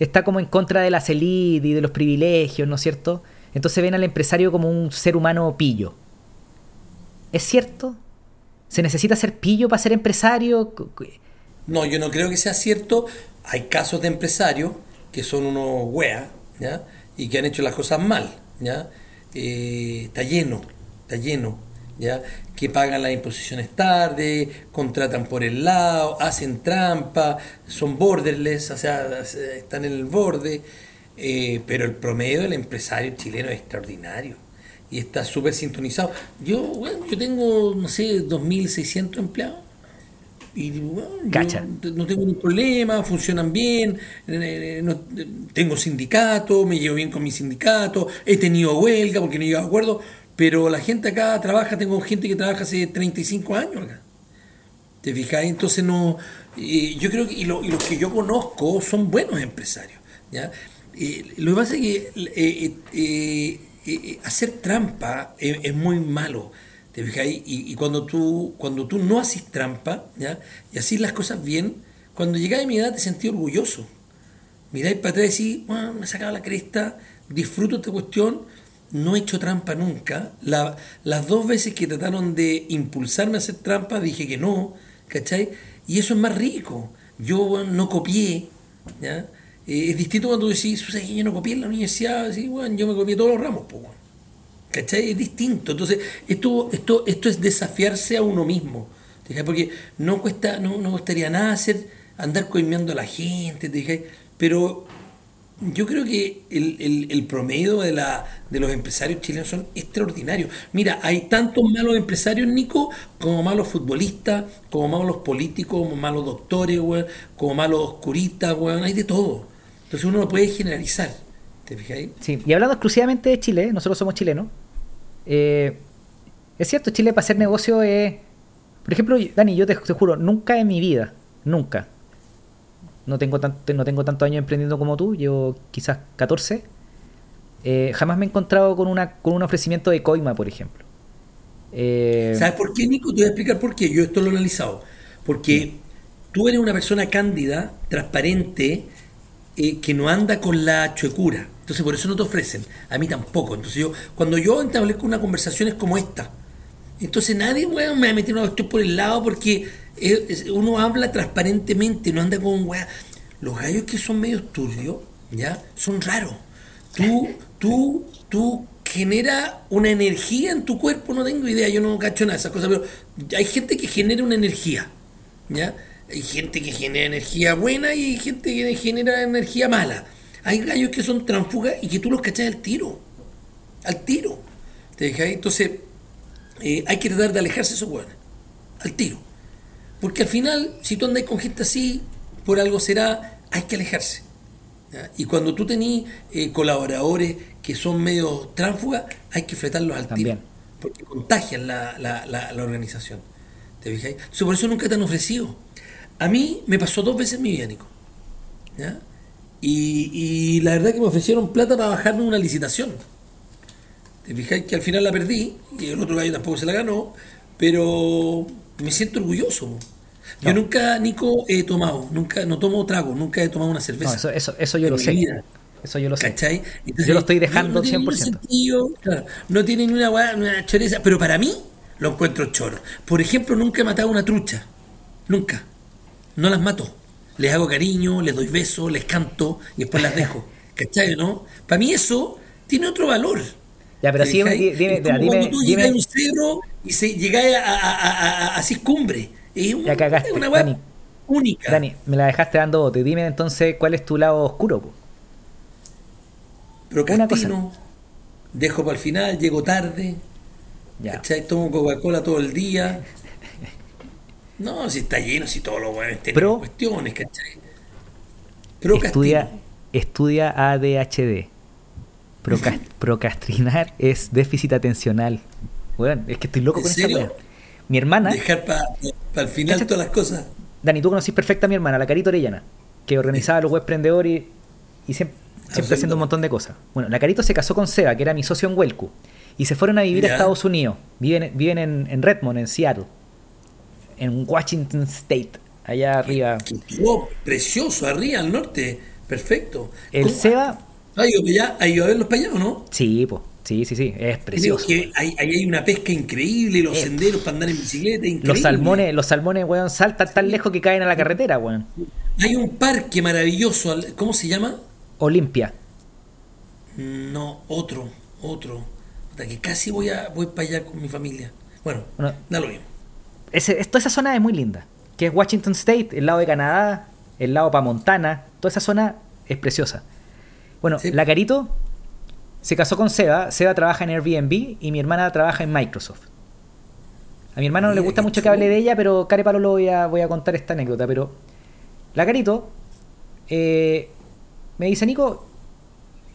está como en contra de las élites y de los privilegios, ¿no es cierto? Entonces ven al empresario como un ser humano pillo. ¿Es cierto? ¿Se necesita ser pillo para ser empresario? No, yo no creo que sea cierto. Hay casos de empresarios que son unos weas, ¿ya? Y que han hecho las cosas mal, ¿ya? Eh, está lleno está lleno, ¿ya? que pagan las imposiciones tarde, contratan por el lado, hacen trampa, son borderless, o sea, están en el borde, eh, pero el promedio del empresario chileno es extraordinario y está súper sintonizado. Yo, bueno, yo tengo, no sé, 2.600 empleados. Y bueno, no tengo ningún problema, funcionan bien, eh, eh, tengo sindicato, me llevo bien con mi sindicato, he tenido huelga porque no he llegado a acuerdo, pero la gente acá trabaja, tengo gente que trabaja hace 35 años acá. ¿Te fijas? Entonces no, eh, yo creo que, y, los que yo conozco son buenos empresarios. ¿ya? Eh, lo que pasa es que eh, hacer trampa es, muy malo. ¿Te fijas? Y, cuando, tú, cuando tú no haces trampa, ¿ya? y haces las cosas bien, cuando llegas a mi edad te sentí orgulloso. Miráis para atrás y decís, bueno, me he sacado la cresta, disfruto esta cuestión no he hecho trampa nunca. las dos veces que trataron de impulsarme a hacer trampa, dije que no, ¿cachai? Y eso es más rico. Yo no copié, ¿ya? Eh, es distinto cuando decís, ¿sabes que yo no copié en la universidad? Yo me copié todos los ramos, pues, ¿cachai? Es distinto. Entonces, esto, esto, esto es desafiarse a uno mismo, Porque no cuesta, no, no nada hacer, andar coimeando a la gente, ¿te Pero yo creo que el, promedio de, la, de los empresarios chilenos son extraordinarios. Mira, hay tantos malos empresarios, Nico, como malos futbolistas, como malos políticos, como malos doctores, como malos oscuristas, hay de todo. Entonces uno no puede generalizar. ¿Te fijáis? Sí, y hablando exclusivamente de Chile, nosotros somos chilenos. Eh, es cierto, Chile para hacer negocio es... Por ejemplo, Dani, yo te juro, nunca en mi vida, nunca, no tengo, tanto, no tengo tantos años emprendiendo como tú, llevo quizás 14. Eh, jamás me he encontrado con, una, con un ofrecimiento de coima, por ejemplo. Eh, ¿Sabes por qué, Nico? Te voy a explicar por qué. Yo esto lo he analizado. Porque tú eres una persona cándida, transparente, eh, que no anda con la chuecura. Entonces por eso no te ofrecen. A mí tampoco. Entonces yo, cuando yo establezco una conversación es como esta. Entonces nadie me va a meter una cuestión por el lado porque uno habla transparentemente, no anda con weá. los gallos que son medio turbios, ¿ya? Son raros. Tú, tú, tú genera una energía en tu cuerpo, no tengo idea, yo no cacho nada de esas cosas, pero hay gente que genera una energía, ¿ya? Hay gente que genera energía buena y hay gente que genera energía mala. Hay gallos que son transfugas y que tú los cachas al tiro. Al tiro. ¿Te Entonces, eh, hay que tratar de alejarse de esos hueones. Al tiro. Porque al final, si tú andas con gente así, por algo será, hay que alejarse. Y cuando tú tenés eh, colaboradores que son medio tránsfugas, hay que fletarlos al tiro. Porque contagian la, la, la, organización. ¿Te fijáis? por eso nunca te han ofrecido. A mí me pasó dos veces mi vida, Nico. Y, y, la verdad que me ofrecieron plata para bajarme una licitación. Te fijáis que al final la perdí, y el otro gallo tampoco se la ganó, pero me siento orgulloso. Yo nunca, Nico, he tomado, nunca, no tomo trago, nunca he tomado una cerveza. eso, eso, eso yo lo sé. Eso yo lo sé. ¿Cachai? yo lo estoy dejando no, 100%. no tiene ni una, una choreza, pero para mí lo encuentro choro. Por ejemplo, nunca he matado una trucha. Nunca. No las mato. Les hago cariño, les doy besos, les canto y después las dejo. ¿Cachai, no? Para mí eso tiene otro valor. Ya, pero así dime, dime, dime, tú llegas a un cerro y se, llegáis a, a, a, así cumbre. Es ya cagaste, una Dani, única. Dani, me la dejaste dando bote. Dime entonces cuál es tu lado oscuro. Po? Procrastino, dejo para el final, llego tarde. Ya. ¿cachai? Tomo Coca-Cola todo el día. No, si está lleno, si todos los buenos tienen cuestiones, ¿cachai? Estudia, estudia ADHD. procrastinar es déficit atencional. Bueno, es que estoy loco con serio? esa Mi hermana. Dejar para el final todas las cosas. Dani, tú conocís perfecta a mi hermana, la Carita Orellana, que organizaba los web y, y siempre, siempre haciendo un montón de cosas. Bueno, la Carito se casó con Seba, que era mi socio en Huelcu, y se fueron a vivir a Estados Unidos. Viven, viven en, Redmond, en Seattle, en Washington State, allá arriba. precioso, arriba, al norte. Perfecto. El Seba ¿Ha ido, allá, ¿Ha ido a verlos para allá o no? Sí, pues. Sí, sí, sí, es precioso. Que ahí, hay una pesca increíble, los senderos para andar en bicicleta, increíble. Los salmones, los salmones, weón, saltan tan lejos que caen a la carretera, weón. Hay un parque maravilloso, ¿cómo se llama? Olimpia. No, otro, otro. Hasta que casi voy a voy para allá con mi familia. Bueno, no da lo mismo. Ese, toda esa zona es muy linda, que es Washington State, el lado de Canadá, el lado para Montana, toda esa zona es preciosa. Bueno, la Carito se casó con Seba. Seba trabaja en Airbnb y mi hermana trabaja en Microsoft. A mi hermana no le gusta mucho que hable de ella, pero Carepalo lo voy a, voy a contar esta anécdota. Pero la Carito eh, me dice, Nico,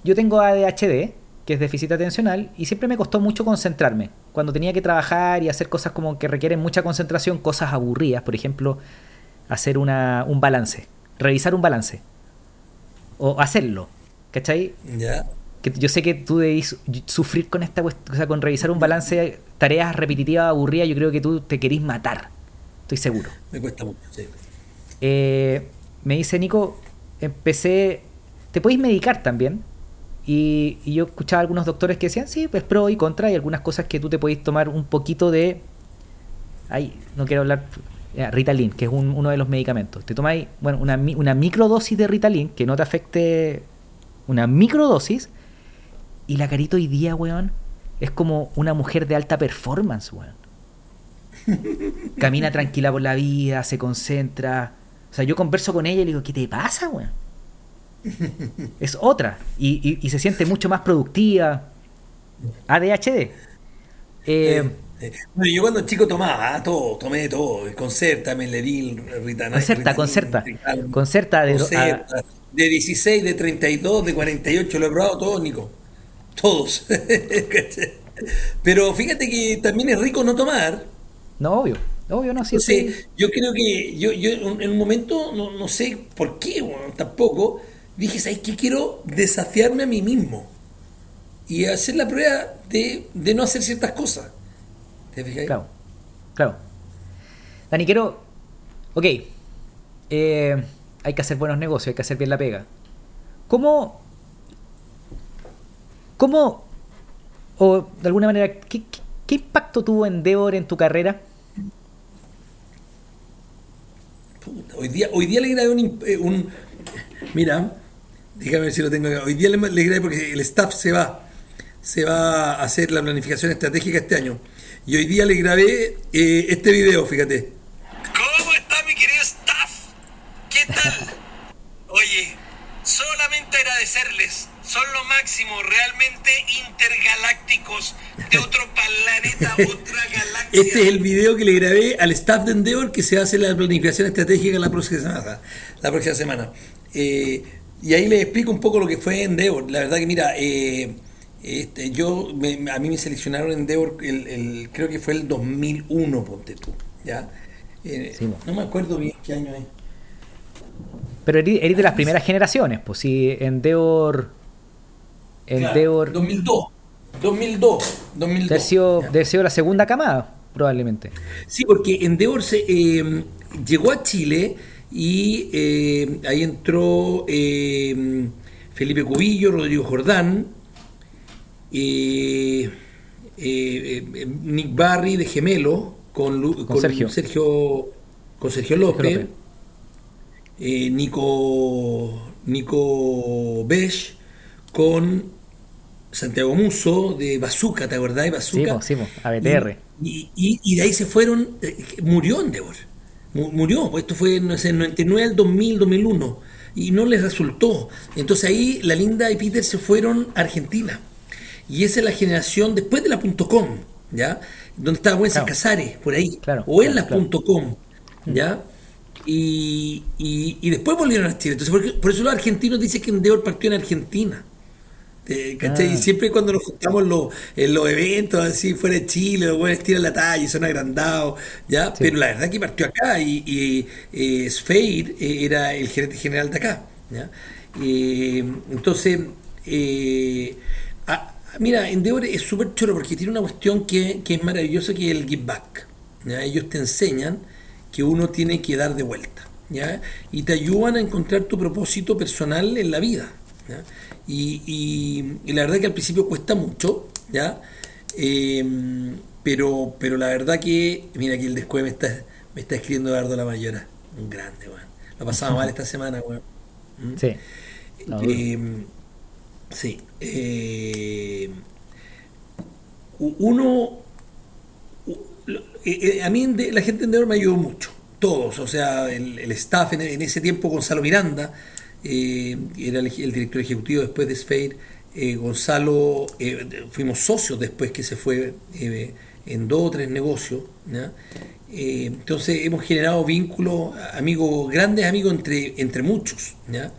yo tengo ADHD, que es déficit atencional, y siempre me costó mucho concentrarme. Cuando tenía que trabajar y hacer cosas como que requieren mucha concentración, cosas aburridas, por ejemplo, hacer una, un balance, revisar un balance, o hacerlo. ¿Cachai? Ya. Que yo sé que tú debes sufrir con esta cuestión, o sea, con revisar un balance, tareas repetitivas, aburridas, yo creo que tú te querís matar. Estoy seguro. Me cuesta mucho, sí. Eh, me dice Nico, empecé. Te podéis medicar también. Y, yo escuchaba a algunos doctores que decían, sí, pues pro y contra, y algunas cosas que tú te podéis tomar un poquito de. Ay, no quiero hablar. Ritalin, que es uno de los medicamentos. Te tomáis, bueno, una, una microdosis de Ritalin que no te afecte una microdosis, y la carita hoy día, weón, es como una mujer de alta performance, weón. Camina tranquila por la vida, se concentra. O sea, yo converso con ella y le digo, ¿qué te pasa, weón? Es otra. Y, se siente mucho más productiva. ADHD. Eh, eh, yo cuando chico tomaba ah, todo, tomé todo, Concerta, Meleril, Ritanol. Concerta, Concerta. Concerta, de, concerta de 16, de 32, de 48, lo he probado todo, Nico. Todos. Pero fíjate que también es rico no tomar. No, obvio. Obvio, no, sí. Sí, yo creo que yo, yo en un momento, no, sé por qué, bueno, tampoco, dije, ¿sabes qué? Quiero desafiarme a mí mismo y hacer la prueba de, de no hacer ciertas cosas. Claro, claro. Dani, quiero. Ok. Eh, hay que hacer buenos negocios, hay que hacer bien la pega. ¿Cómo, cómo o de alguna manera, qué, impacto tuvo Endeavor en tu carrera? hoy día, hoy día le grabé un, eh, Mira, déjame ver si lo tengo acá. Hoy día le, le grabé porque el staff se va. Se va a hacer la planificación estratégica este año. Y hoy día le grabé eh, este video, fíjate. ¿Cómo está mi querido staff? ¿Qué tal? Oye, solamente agradecerles. Son lo máximo, realmente intergalácticos de otro planeta, otra galaxia. Este es el video que le grabé al staff de Endeavor que se hace la planificación estratégica la próxima semana. La próxima semana. Eh, y ahí les explico un poco lo que fue Endeavor. La verdad que, mira, eh, este, yo me- a mí me seleccionaron Endeavor, el, el- creo que fue el 2001, ponte tú. ¿ya? Eh, Sí, no me acuerdo bien qué año es. Pero eres, eres de las primeras generaciones, pues si Endeavor. Endeavor. Claro, 2002. 2002. 2002. debe haber sido, Ya. debe haber sido la segunda camada, probablemente. Sí, porque Endeavor se, eh, llegó a Chile y eh, ahí entró Felipe Cubillo, Rodrigo Jordán, eh, eh, Nick Barry de Gemelo con, Lu- Con Sergio. con Sergio López, López. eh, Nico Nico Besch con Santiago Muso de Bazooka, ¿te acordás de Sí, Bazooka? po, sí, po, ABTR. Y, y- y de ahí se fueron, eh, murió Endeavor, Mu- murió, pues esto fue no sé, en 99 al 2000, 2001, y no les resultó. Entonces ahí la Linda y Peter se fueron a Argentina. Y esa es la generación después de la .com, ¿ya? Donde estaba Wences Claro. Casares, por ahí, Claro, o en claro, claro. .com, ¿ya? Y, y- y después volvieron a Chile. Entonces, por, por eso los argentinos dicen que Endeavor partió en Argentina. Eh, ¿cachai? Ah. Y siempre cuando nos juntamos en los, en los eventos así fuera de Chile, los buenos tiran la talla y son agrandados, ¿ya? Sí. Pero la verdad que partió acá y, y eh, Sfeir eh, era el gerente general de acá, ¿ya? Eh, entonces, eh, ah, mira, Endeavor es súper choro porque tiene una cuestión que, que es maravillosa que es el give back, ¿ya? Ellos te enseñan que uno tiene que dar de vuelta, ¿ya? Y te ayudan a encontrar tu propósito personal en la vida, ¿ya? Y, y- y la verdad que al principio cuesta mucho, ¿ya? Eh, pero, pero la verdad que, mira aquí el descueve me está, me está escribiendo Eduardo La Mayora, un grande, weón. Lo pasaba mal esta semana, weón. ¿Mm? Sí. No. Eh, sí. Eh, uno. eh, eh, a mí la gente de Endeavor me ayudó mucho. Todos. O sea, el, staff en, ese tiempo, Gonzalo Miranda, era el, director ejecutivo después de Sphere. Gonzalo, fuimos socios después que se fue en dos o tres negocios. entonces hemos generado vínculos, amigos, grandes amigos entre, entre muchos. ¿ya?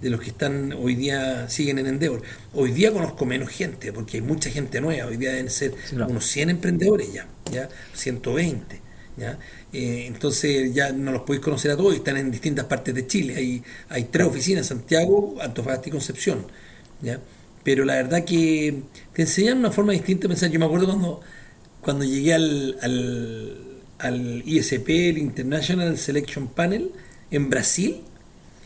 De los que están hoy día siguen en Endeavor. Hoy día conozco menos gente, porque hay mucha gente nueva, hoy día deben ser Sí, claro. unos 100 emprendedores ya, ya 120, ya. Eh, entonces ya no los podéis conocer a todos, están en distintas partes de Chile, hay, hay tres oficinas, Santiago, Antofagasta y Concepción, ya. Pero la verdad que te enseñan una forma distinta de pensar. Yo me acuerdo cuando, cuando llegué al, al, al ISP, el International Selection Panel, en Brasil,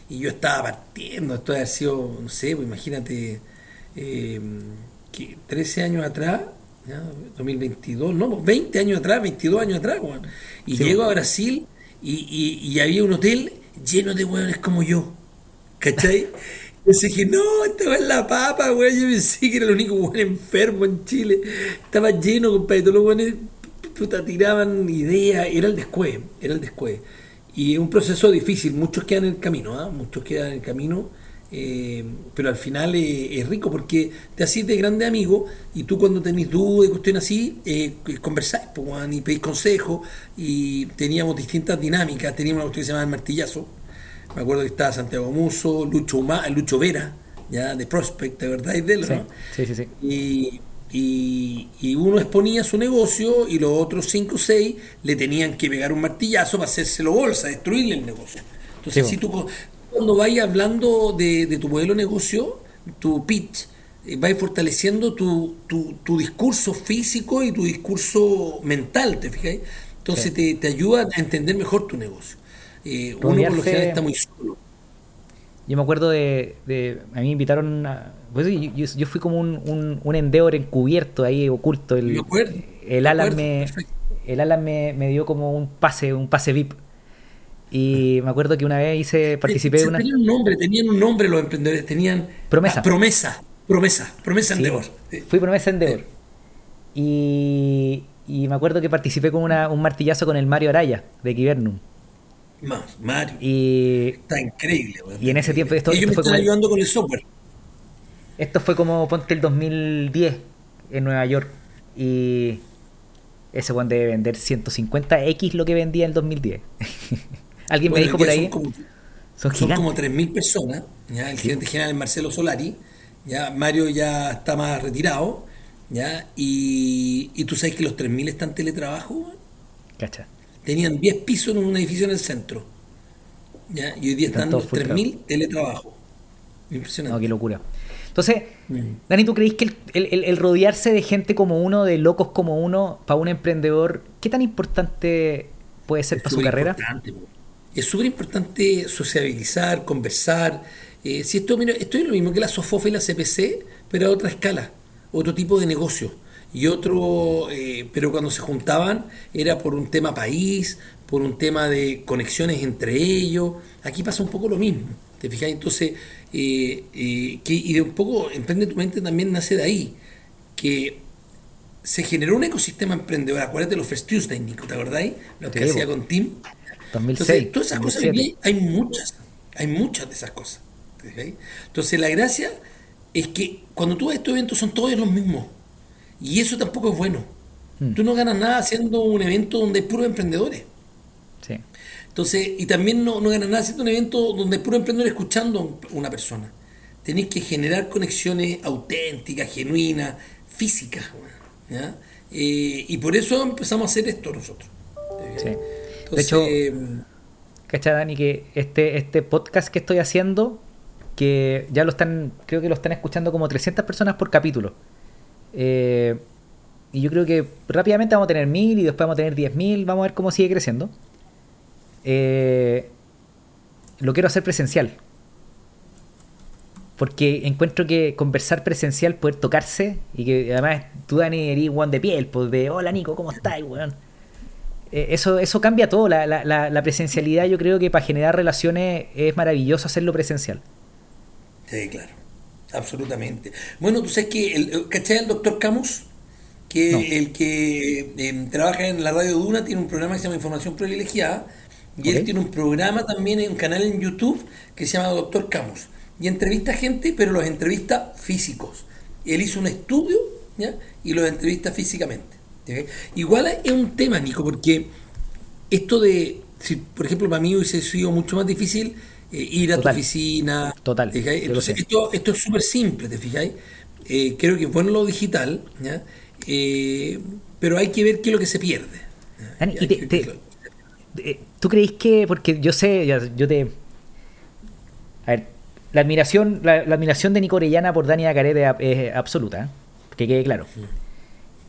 y yo estaba partiendo, esto haber sido, no sé, pues imagínate, eh, que 13 años atrás, ¿ya? 2022, no, pues 20 años atrás, 22 años atrás, weón. Y Sí, llego a Brasil y, y- y había un hotel lleno de hueones como yo, ¿cachai? Entonces dije, no, esta es la papa, weón. Yo pensé que era el único weón enfermo en Chile. Estaba lleno, compadre. Todos los weones puta, tiraban ideas. Era el descueve, era el descueve. Y es un proceso difícil. Muchos quedan en el camino, ¿ah? Muchos quedan en el camino. eh, pero al final eh, es rico porque te haces de grande amigo y tú cuando tenés dudas y cuestiones así, eh, conversáis pues, y pedís consejos y teníamos distintas dinámicas. Teníamos una cuestión que se llamaba el martillazo, me acuerdo que estaba Santiago Muso, Lucho, Uma- Lucho Vera, ya de Prospect, ¿de verdad? Es de él, Sí, ¿no? sí, sí. sí. Y, y- y uno exponía su negocio y los otros cinco o seis le tenían que pegar un martillazo para hacérselo bolsa, destruirle el negocio. Entonces, Sí, si tú cuando vayas hablando de, de tu modelo de negocio, tu pitch, eh, vais fortaleciendo tu, tu, tu discurso físico y tu discurso mental, ¿te fijáis? Entonces Sí. te, te ayuda a entender mejor tu negocio. Eh, uno por lo general está muy solo. Yo me acuerdo de, de- a mí me invitaron a, pues yo, yo fui como un, un, un endeavor encubierto ahí oculto el acuerdo, el Alan me el Alan me, me dio como un pase un pase VIP Y me acuerdo que una vez hice, participé de una... Tenían un nombre, tenían un nombre los emprendedores, tenían... Promesa. Ah, promesa, promesa, promesa Sí, Endeavor. Fui promesa Endeavor. Y, y me acuerdo que participé con una- un martillazo con el Mario Araya de Kibernum. Más, Mario. Y Está increíble. y en ese tiempo esto- Ellos esto fue me están como- ayudando con el software. Esto fue como, ponte el 2010 en Nueva York. Y ese one debe vender 150x lo que vendía en el 2010. Alguien Bueno, me dijo por ahí. Son como, Son son como 3.000 personas. ¿ya? El gerente general es Marcelo Solari. ¿ya? Mario ya está más retirado. ¿ya? Y, y tú sabes que los 3.000 están en teletrabajo. Cacha. Tenían 10 pisos en un edificio en el centro. ¿ya? Y hoy día Están están los full 3.000 teletrabajo. No, Impresionante. qué locura. Entonces. Dani, ¿tú crees que el, el- el- rodearse de gente como uno, de locos como uno, para un emprendedor, qué tan importante puede ser para su carrera? Es súper importante sociabilizar, conversar. Eh, si esto, mira, esto es lo mismo que la SOFOFA y la CPC, pero a otra escala, otro tipo de negocio. Y otro, eh, pero cuando se juntaban era por un tema país, por un tema de conexiones entre ellos. Aquí pasa un poco lo mismo. ¿Te fijas? Entonces, eh, eh, que, y de un poco, Emprende tu mente también nace de ahí. Que se generó un ecosistema emprendedor. Acuérdate de los First Tuesday, Nico, ¿te acordáis? Lo que hacía con Tim. 2006. Entonces, todas esas cosas 2007. hoy día hay muchas, hay muchas de esas cosas. Entonces, la gracia es que cuando tú vas a estos eventos son todos los mismos. Y eso tampoco es bueno. Mm. Tú no ganas nada haciendo un evento donde hay puros emprendedores. Sí. Entonces, y también no, no ganas nada haciendo un evento donde hay puro emprendedor escuchando a una persona. Tenéis que generar conexiones auténticas, genuinas, físicas. ¿ya? Eh, y por eso empezamos a hacer esto nosotros. Sí. De Entonces, hecho, eh, ¿Cachai, Dani? Que este, este podcast que estoy haciendo, que ya lo están, creo que lo están escuchando como 300 personas por capítulo. Eh, y yo creo que rápidamente vamos a tener 1000 y después vamos a tener 10.000, vamos a ver cómo sigue creciendo. Eh, lo quiero hacer presencial. Porque encuentro que conversar presencial, poder tocarse, y que además tú, Dani, eres one de piel, pues de hola Nico, ¿cómo estás, weón? Eh, eso, eso cambia todo. La, la- la- la presencialidad, yo creo que para generar relaciones es maravilloso hacerlo presencial. Sí, claro, absolutamente. Bueno, tú sabes que, el, ¿cachai al doctor Camus? Que No. el que eh, trabaja en la radio Duna tiene un programa que se llama Información Privilegiada y él tiene un programa también en un canal en YouTube que se llama Doctor Camus y entrevista gente, pero los entrevista físicos. Él hizo un estudio ¿ya? y los entrevista físicamente. Igual es un tema, Nico, porque esto de, si, por ejemplo, para mí hubiese sido mucho más difícil eh, ir a Total. tu oficina. Total, Entonces, esto, esto es súper simple, ¿te fijáis? Eh, creo que es bueno lo digital, ¿ya? Eh, pero hay que ver qué es lo que se pierde. Y te- que- te- ¿Tú creéis que, porque yo sé, yo te... A ver, la admiración, la, la admiración de Nico Orellana por Dani Acaret es, absoluta, ¿eh? que quede claro.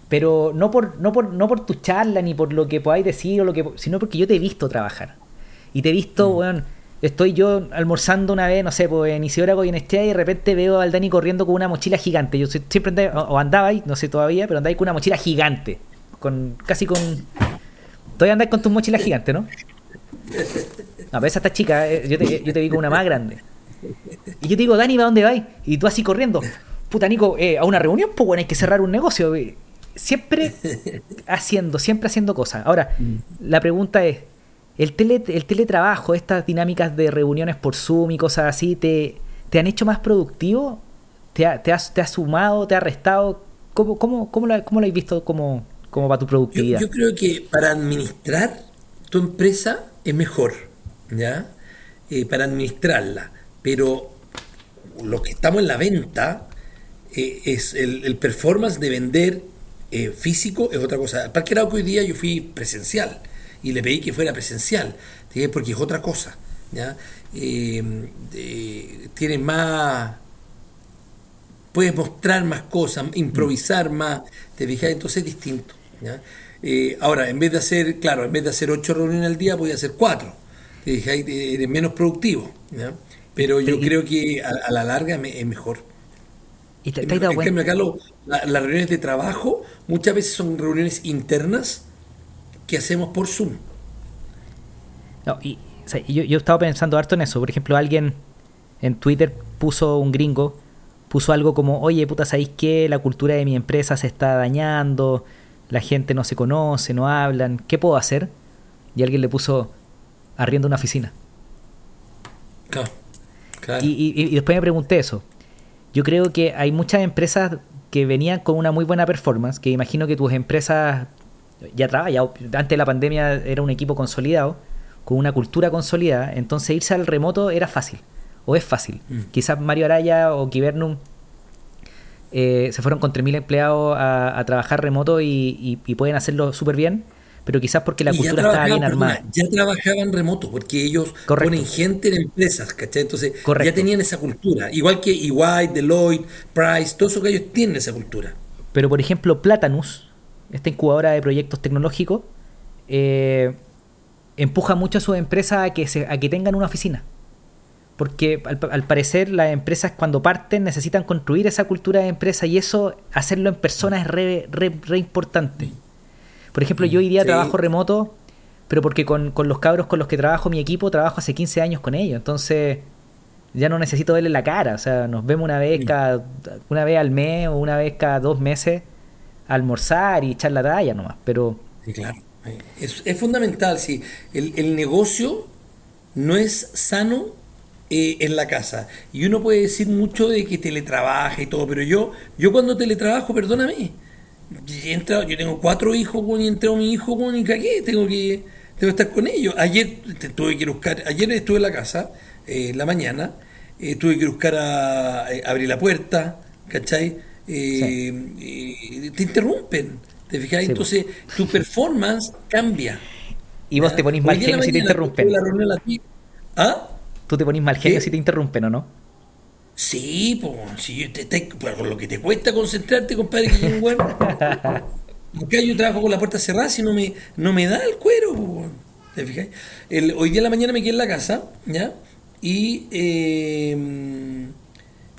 Pero no por, no, por, no por tu charla ni por lo que podáis decir, o lo que, sino porque yo te he visto trabajar. Y te he visto, weón, estoy yo almorzando una vez, no sé, pues en Isidora Goyenechea y de repente veo al Dani corriendo con una mochila gigante. Yo siempre andaba, o o andaba ahí, no sé todavía, pero andaba ahí con una mochila gigante. Con, casi con... Todavía andáis con tus mochilas gigantes, ¿no? No, pero esa está chica, eh, yo te, yo te vi con una más grande. Y yo te digo, Dani, ¿va dónde vais? Y tú así corriendo. Puta, Nico, eh, a una reunión, pues bueno, hay que cerrar un negocio. eh. Siempre haciendo, siempre haciendo cosas. Ahora, la pregunta es, ¿el, tele, el teletrabajo, estas dinámicas de reuniones por Zoom y cosas así, ¿te, te han hecho más productivo? ¿Te ha, te has, te ha sumado, te ha restado? ¿Cómo, cómo, cómo, lo, cómo lo has visto como, como para tu productividad? yo creo que para administrar tu empresa es mejor, ¿ya? Eh, para administrarla. Pero lo que estamos en la venta eh, es el, el performance de vender eh, físico es otra cosa. Al Parque Arauco hoy día yo fui presencial y le pedí que fuera presencial, ¿sí? porque es otra cosa, ¿ya? Tienes más puedes mostrar más cosas, improvisar más, te fijas, entonces es distinto. ¿Ya? Eh, ahora, en vez de hacer, claro, en vez de hacer ocho reuniones al día, voy a hacer cuatro. Te fijas, eres menos productivo. ¿ya? Pero yo Pero creo que a, a la larga me- es mejor. ¿Y te, En, te has dado en cuenta? cambio, acá lo- la- las reuniones de trabajo muchas veces son reuniones internas que hacemos por Zoom. No, y yo, yo estaba pensando harto en eso. Por ejemplo, alguien en Twitter puso un gringo, puso algo como, oye, puta, ¿sabéis qué? La cultura de mi empresa se está dañando, la gente no se conoce, no hablan, ¿qué puedo hacer? Y alguien le puso, arriendo una oficina. Claro, Y, y, después me pregunté eso. Yo creo que hay muchas empresas que venían con una muy buena performance, que imagino que tus empresas ya trabajan, antes de la pandemia era un equipo consolidado, con una cultura consolidada, entonces irse al remoto era fácil, o es fácil. Mm. Quizás Mario Araya o Kibernum eh, se fueron con 3.000 empleados a, trabajar remoto y, pueden hacerlo súper bien, pero quizás porque la cultura estaba bien armada. Ya trabajaban remoto, porque ellos ponen gente en empresas, ¿cachai? Entonces ya tenían esa cultura. Igual que EY, Deloitte, Price, todo eso que ellos tienen esa cultura. Pero por ejemplo, Platanus, esta incubadora de proyectos tecnológicos, eh, empuja mucho a sus empresas a que, se, a que tengan una oficina. Porque al, parecer las empresas cuando parten necesitan construir esa cultura de empresa y eso, hacerlo en persona es re, re, importante. Por ejemplo, yo hoy día trabajo remoto, pero porque con, con, los cabros con los que trabajo, mi equipo, trabajo hace 15 años con ellos. Entonces ya no necesito verle la cara. O sea, nos vemos una vez, cada, una vez al mes o una vez cada dos meses a almorzar y echar la talla nomás. Pero... Sí, claro es, fundamental, sí. El, negocio no es sano eh, en la casa. Y uno puede decir mucho de que teletrabaja y todo, pero yo, yo cuando teletrabajo, perdóname, yo tengo cuatro hijos, y entró mi hijo, con y cagué, tengo que, tengo que estar con ellos. Ayer tuve que buscar, ayer estuve en la casa, eh, en la mañana, eh, tuve que buscar a, abrir la puerta, ¿cachai? te interrumpen. ¿Te fijáis? Entonces, tu performance cambia. Y vos te ponís mal genio si te interrumpen. ¿Ah? Tú te ponís mal genio si te interrumpen, ¿o no? Sí, pues, si te, te, con lo que te cuesta concentrarte, compadre, que un bueno. Acá yo trabajo con la puerta cerrada si no me, no me da el cuero, pues, ¿te fijáis? El, hoy día en la mañana me quedé en la casa, ¿ya? Y, eh,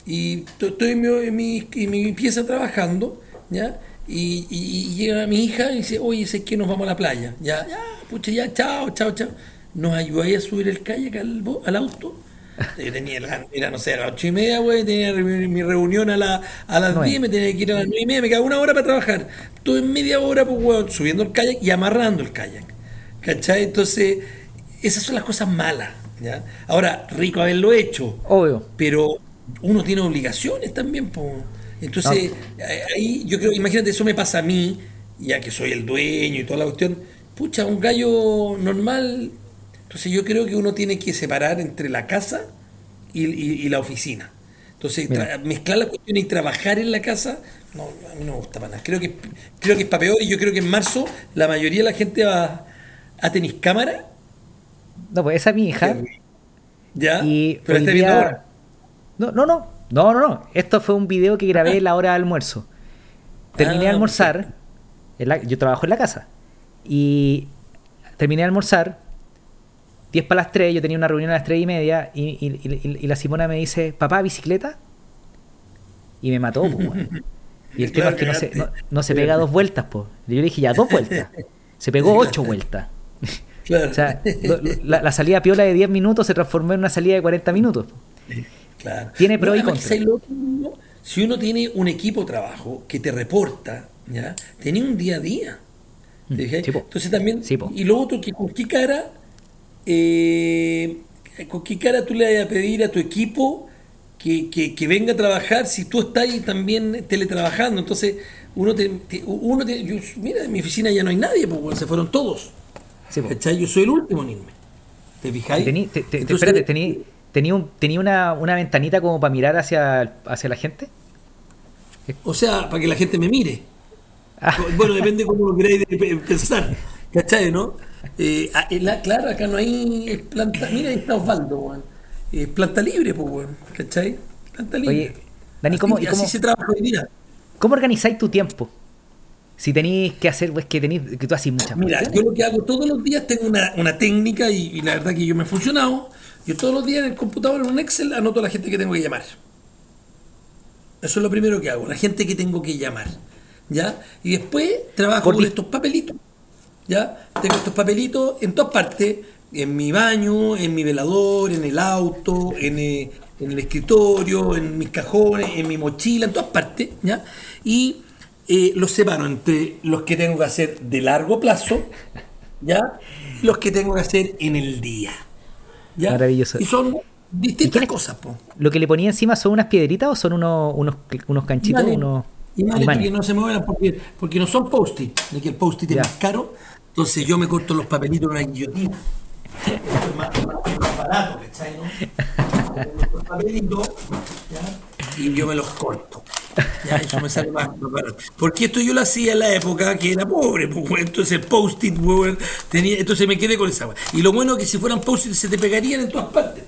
y estoy en mi, en mi, en mi pieza trabajando, ¿ya? Y, llega mi hija y dice, oye, sé que nos vamos a la playa. Ya, ya, pucha, ya, chao, chao, chao. Nos ayudáis a subir el kayak al, al auto. Yo tenía, era, no sé, a las ocho y media, güey, tenía mi reunión a, la, a las diez, me tenía que ir a las nueve y media, me quedaba una hora para trabajar. En media hora, pues, güey, subiendo el kayak y amarrando el kayak. ¿Cachai? Entonces, esas son las cosas malas. ¿ya? Ahora, rico haberlo hecho. Obvio. Pero uno tiene obligaciones también, pues. Entonces, ahí yo creo, imagínate, eso me pasa a mí, ya que soy el dueño y toda la cuestión. Pucha, un gallo normal. Entonces, yo creo que uno tiene que separar entre la casa y, la oficina. Entonces, mezclar la cuestión y trabajar en la casa, no, a mí no me gusta para nada. Creo que, creo que es para peor y yo creo que en marzo la mayoría de la gente va a tener cámara. No, pues esa es mi hija. ¿Ya? Y Pero está viendo ahora. No, no, no. No, no, no. Esto fue un video que grabé en la hora de almuerzo. Terminé de ah, almorzar. yo trabajo en la casa. Y terminé de almorzar. 10 para las 3. Yo tenía una reunión a las 3 y media. Y, la Simona me dice: Papá, bicicleta. Y me mató, pues, Y el tema es que no se, no, se pega dos vueltas, pues. Yo le dije: Ya, dos vueltas. Se pegó ocho vueltas. o sea, la, la, salida piola de 10 minutos se transformó en una salida de 40 minutos. Tiene pro y Si uno tiene un equipo de trabajo que te reporta, ¿ya? Tenía un día a día. Mm, Entonces también. y lo otro, que con qué cara. Eh, con qué cara tú le vas a pedir a tu equipo que, que, venga a trabajar si tú estás ahí también teletrabajando. Entonces, uno te, uno mira, en mi oficina ya no hay nadie, porque se fueron todos. Yo soy el último en irme. ¿Te fijáis? espérate, ¿Tenía, un, tenía una, una, ventanita como para mirar hacia, hacia la gente? O sea, para que la gente me mire. Ah. Bueno, depende de cómo lo queráis pensar. ¿Cachai, no? Eh, ah, la, claro, acá no hay planta. Mira, ahí está Osvaldo, weón. Eh, planta libre, pues, weón. ¿Cachai? Planta libre. Oye, Dani, ¿cómo, así, cómo, se trabaja hoy día. ¿Cómo organizáis tu tiempo? Si tenéis que hacer, pues que tenéis, que tú haces muchas Mira, yo lo que hago todos los días tengo una, una técnica y, y, la verdad que yo me he funcionado yo todos los días en el computador, en un Excel, anoto a la gente que tengo que llamar. Eso es lo primero que hago, la gente que tengo que llamar. ¿Ya? Y después trabajo con estos papelitos. ¿Ya? Tengo estos papelitos en todas partes. en mi baño, en mi velador, en el auto, en, eh, en el escritorio, en mis cajones, en mi mochila, en todas partes, ¿ya? Y eh, los separo entre los que tengo que hacer de largo plazo, ¿ya? Y los que tengo que hacer en el día. ¿ya? Maravilloso. Y son distintas le- cosas, po. ¿Lo que le ponía encima son unas piedritas o son unos, unos, unos canchitos? Unos Imanes imanes? que no se muevan porque, porque no son post-it, de que el post-it es más caro. Entonces yo me corto los papelitos en una guillotina. Esto es más, más- más barato, ¿cachai? ¿no? Los papelitos, ¿ya? Y yo me los corto. Ya, eso me sale más, más barato. Porque esto yo lo hacía en la época que era pobre, pues, entonces post-it, weón, tenía, entonces me quedé con esa. Y lo bueno es que si fueran post-it se te pegarían en todas partes.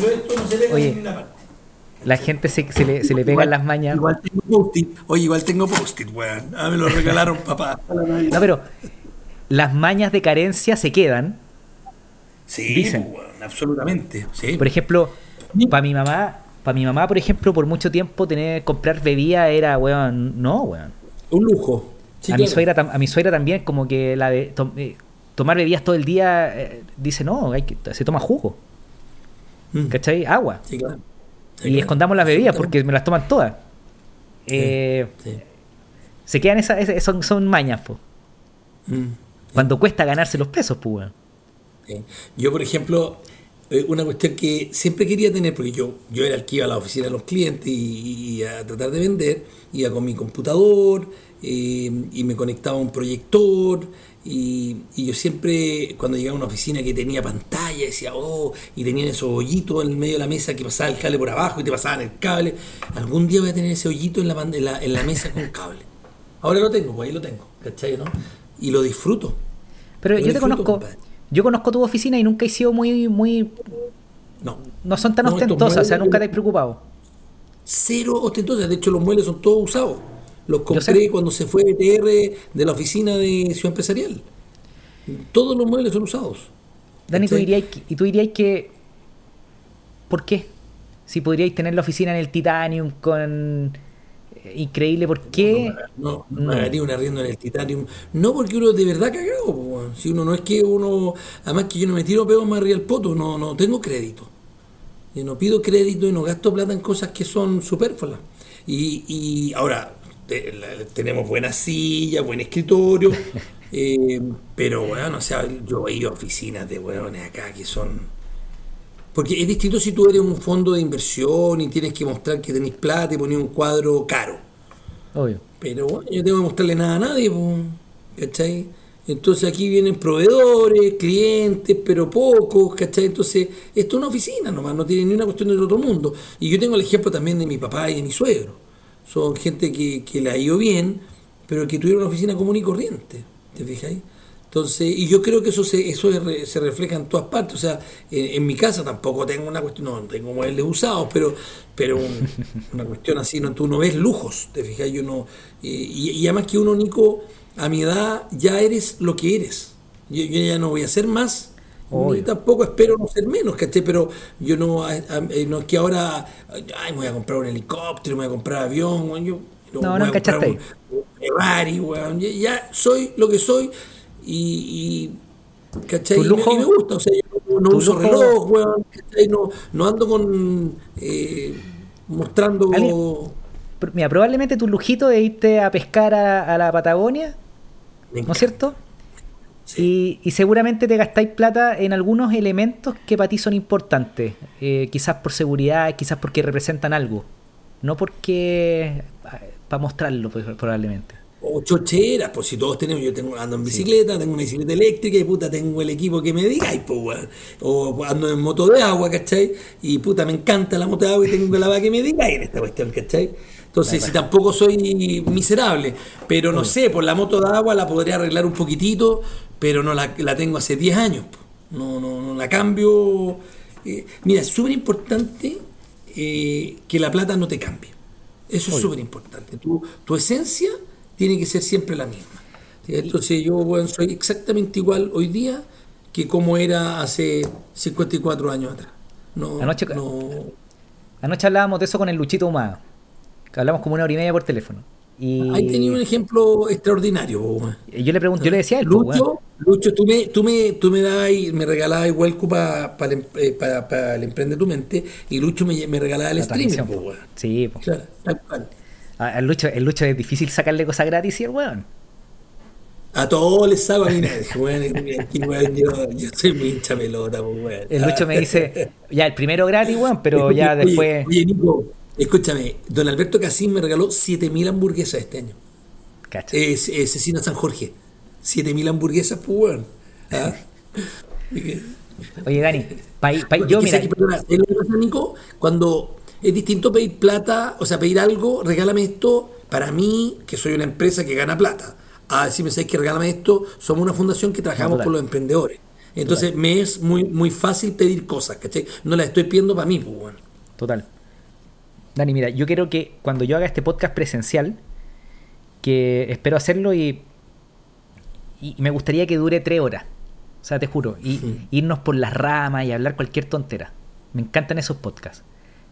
Pero esto no se pega Oye. en ninguna parte. La gente se, se le, se le pegan las mañas. Igual tengo post-it. Oye, igual tengo post-it, weón. Ah, me lo regalaron, papá. No, pero las mañas de carencia se quedan. Sí, Dicen. weón, absolutamente. Sí. Por ejemplo, para mi mamá, para mi mamá, por ejemplo, por mucho tiempo tener comprar bebida era, weón, no, weón. Un lujo. Sí, a, mi suegra, a mi suegra también, como que la de to- eh, tomar bebidas todo el día, eh, dice, no, hay que, se toma jugo, Mm. ¿cachai? Agua. Sí, claro. Sí, y claro. escondamos las bebidas porque me las toman todas. Eh, Sí. Se quedan esas, esas- son, son mañas, po. Mm. Cuando cuesta ganarse los pesos, pues. Yo, por ejemplo, eh, una cuestión que siempre quería tener, porque yo, yo era el que iba a la oficina de los clientes y, a tratar de vender, iba con mi computador eh, y me conectaba a un proyector y, y yo siempre, cuando llegaba a una oficina que tenía pantalla, decía, oh, y tenían esos hoyitos en el medio de la mesa que pasaba el cable por abajo y te pasaban el cable, algún día voy a tener ese hoyito en la, en la, en la mesa con cable. Ahora lo tengo, pues ahí lo tengo, ¿cachai? ¿no? Y lo disfruto. Pero Lo yo te conozco, compadre. yo conozco tu oficina y nunca he sido muy, muy, No, no son tan No, ostentosas, o sea, nunca te has preocupado. cero ostentosas. De hecho, los muebles son todos usados. Los compré cuando se fue BTR de la oficina de Ciudad Empresarial. Todos los muebles son usados. Dani, tú dirías que, y tú dirías que, ¿por qué? Si podríais tener la oficina en el Titanium con increíble, ¿por qué? No, no, No. pagaría un arriendo en el Titanium. No porque uno de verdad cagado. po. Si uno no es que uno. Además que yo no me tiro peor más arriba del poto. No, no tengo crédito. Yo no pido crédito y no gasto plata en cosas que son superfluas. Y, y ahora, te- la- tenemos buenas sillas, buen escritorio. eh, pero bueno, o sea, yo he ido a oficinas de hueones acá que son. Porque es distinto si tú eres un fondo de inversión y tienes que mostrar que tenés plata y poner un cuadro caro. Obvio. Pero bueno, yo no tengo que mostrarle nada a nadie, ¿cachai? Entonces aquí vienen proveedores, clientes, pero pocos, ¿cachai? Entonces, esto es una oficina nomás, no tiene ni una cuestión del otro mundo. Y yo tengo el ejemplo también de mi papá y de mi suegro. Son gente que, que le ha ido bien, pero que tuvieron una oficina común y corriente, ¿te fijáis? Entonces, y yo creo que eso se, eso se refleja en todas partes. O sea, en, en mi casa tampoco tengo una cuestión, no tengo muebles usados, pero, pero un- una cuestión así, no, tú no ves lujos, te fijas, yo no. eh, y, y además que uno, Nico, a mi edad ya eres lo que eres. Yo, yo ya no voy a ser más. Obvio. Ni tampoco espero no ser menos, ¿cachai? Pero yo no, a- a- eh, no es que ahora, ay, me voy a comprar un helicóptero, me voy a comprar avión, yo, No, no a comprar encachaste un- un Ferrari, weón. Ya soy lo que soy y, y ¿cachai? Lujo- y me, gusta, o sea, yo no uso lujo- reloj, weón, ¿cachai? No, no ando con eh, mostrando Mira, probablemente tu lujito de irte a pescar a, a la Patagonia, ¿no es cierto? Y, y seguramente te gastáis plata en algunos elementos que para ti son importantes. Eh, quizás por seguridad, quizás porque representan algo. No porque. para mostrarlo, pues, probablemente. O chocheras, pues si todos tenemos, yo tengo ando en bicicleta, tengo una bicicleta eléctrica y puta tengo el equipo que me digáis, pues weón. O ando en moto de agua, ¿cachai? Y puta me encanta la moto de agua y tengo la va que me digáis en esta cuestión, ¿cachai? Entonces, si tampoco soy miserable, pero no sé, por la moto de agua la podría arreglar un poquitito, pero no la, la tengo hace 10 años. po. No, no, no la cambio. Eh, mira, es súper importante eh, que la plata no te cambie. Eso es súper importante. Tu, tu esencia tiene que ser siempre la misma. Entonces yo bueno, soy exactamente igual hoy día que como era hace 54 años atrás. No, Anoche- no, Anoche hablábamos de eso con el Luchito Humada. Que hablamos como una hora y media por teléfono. Y Ahí tenía un ejemplo extraordinario. yo le pregunté, yo le decía a él, Lucho, Lucho, tú me, tú me, tú me dabas y me regalabas igual para el, eh, pa- pa el Emprende tu Mente y Lucho me, me regalaba el la streaming. Sí, pues. Claro, tal cual. Al Lucho, el Lucho es difícil sacarle cosas gratis y el weón. A todos les nadie, weón, yo, yo soy muy hincha pelota, pues, weón. El Lucho me dice, ya, el primero gratis, weón, pero ya Oye, después. Oye, Nico, escúchame, don Alberto Casín me regaló 7000 hamburguesas este año. Cacha. Es, es Cecina San Jorge. 7000 hamburguesas, pues, weón. ¿Ah? Oye, Dani, pa- pa- yo, mira, que, perdona, ¿sabes lo que pasa, Nico? Cuando es distinto pedir plata, o sea, pedir algo, regálame esto, para mí, que soy una empresa que gana plata, a decirme, ¿sabes que regálame esto? Somos una fundación que trabajamos por los emprendedores. Entonces, me es muy, muy fácil pedir cosas, ¿cachai? No las estoy pidiendo para mí, pues, bueno. Total. Dani, mira, yo quiero que cuando yo haga este podcast presencial, que espero hacerlo y, y me gustaría que dure tres horas. O sea, te juro, y irnos por las ramas y hablar cualquier tontera. Me encantan esos podcasts.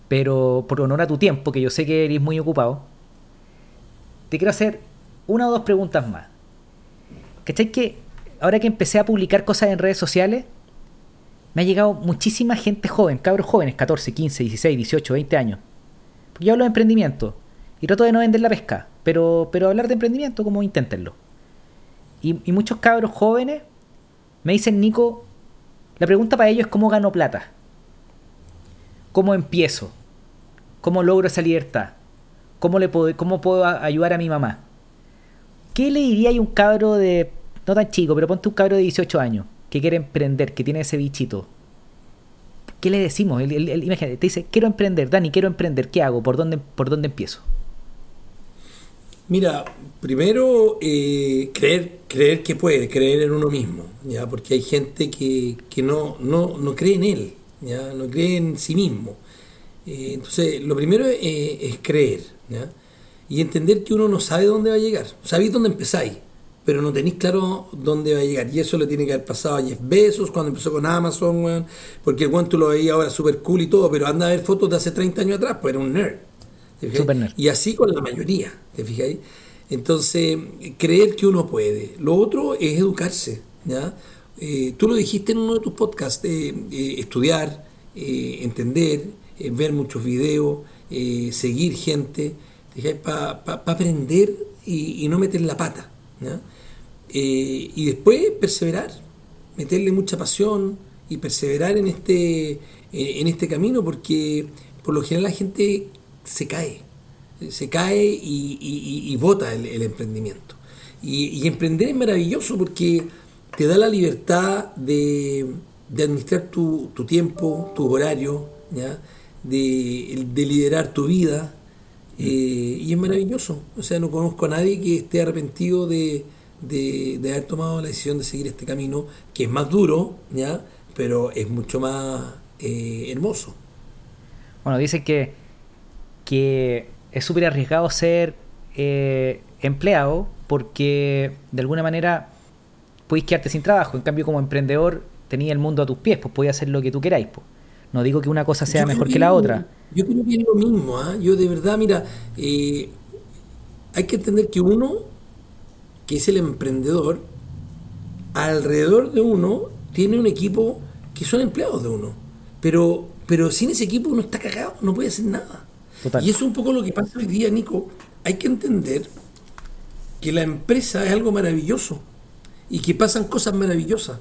Pero por honor a tu tiempo, que yo sé que eres muy ocupado, te quiero hacer una o dos preguntas más. ¿Cachai que ahora que empecé a publicar cosas en redes sociales, me ha llegado muchísima gente joven, cabros jóvenes, 14, 15, 16, 18, 20 años. Porque yo hablo de emprendimiento y trato de no vender la pesca, pero, pero hablar de emprendimiento como inténtenlo. Y, y muchos cabros jóvenes me dicen, Nico, la pregunta para ellos es cómo gano plata. ¿Cómo empiezo? ¿Cómo logro esa libertad? ¿Cómo, le puedo, cómo puedo ayudar a mi mamá? ¿Qué le diría a un cabro de, no tan chico, pero ponte un cabro de 18 años, que quiere emprender, que tiene ese bichito? ¿Qué le decimos? Imagínate, te dice, quiero emprender, Dani, quiero emprender, ¿qué hago? ¿Por dónde, por dónde empiezo? Mira, primero eh, creer, creer que puede, creer en uno mismo, ya, porque hay gente que, que no, no, no cree en él, ya, no cree en sí mismo. Eh, entonces, lo primero es, es creer, ya, y entender que uno no sabe dónde va a llegar. Sabéis dónde empezáis, pero no tenéis claro dónde va a llegar. Y eso le tiene que haber pasado a Jeff Bezos cuando empezó con Amazon, weón, porque el weón tú lo veías ahora súper cool y todo, pero anda a ver fotos de hace 30 años atrás, pues era un nerd. Y así con la mayoría, ¿te fijáis? Entonces, creer que uno puede. Lo otro es educarse, ¿ya? Eh, tú lo dijiste en uno de tus podcasts, eh, eh, estudiar, eh, entender, eh, ver muchos videos, eh, seguir gente, para aprender y, no meter la pata. Eh, y después perseverar, meterle mucha pasión y perseverar en este, en este camino, porque por lo general la gente se cae, se cae y, y, vota el, emprendimiento. Y, emprender es maravilloso porque te da la libertad de, de administrar tu, tu, tiempo, tu horario, ¿ya? De, de liderar tu vida. Eh, y es maravilloso. O sea, no conozco a nadie que esté arrepentido de, de, haber tomado la decisión de seguir este camino, que es más duro, ¿ya? pero es mucho más eh, hermoso. Bueno, dicen que, que es súper arriesgado ser eh, empleado porque de alguna manera podéis quedarte sin trabajo. En cambio, como emprendedor, tenías el mundo a tus pies, pues podías hacer lo que tú queráis. Pues. No digo que una cosa sea yo mejor que que la otra. Yo creo que es lo mismo. ¿eh? Yo de verdad, mira, eh, hay que entender que uno, que es el emprendedor, alrededor de uno tiene un equipo que son empleados de uno. Pero, pero sin ese equipo uno está cagado, no puede hacer nada. Total. Y eso es un poco lo que pasa hoy día, Nico. Hay que entender que la empresa es algo maravilloso y que pasan cosas maravillosas.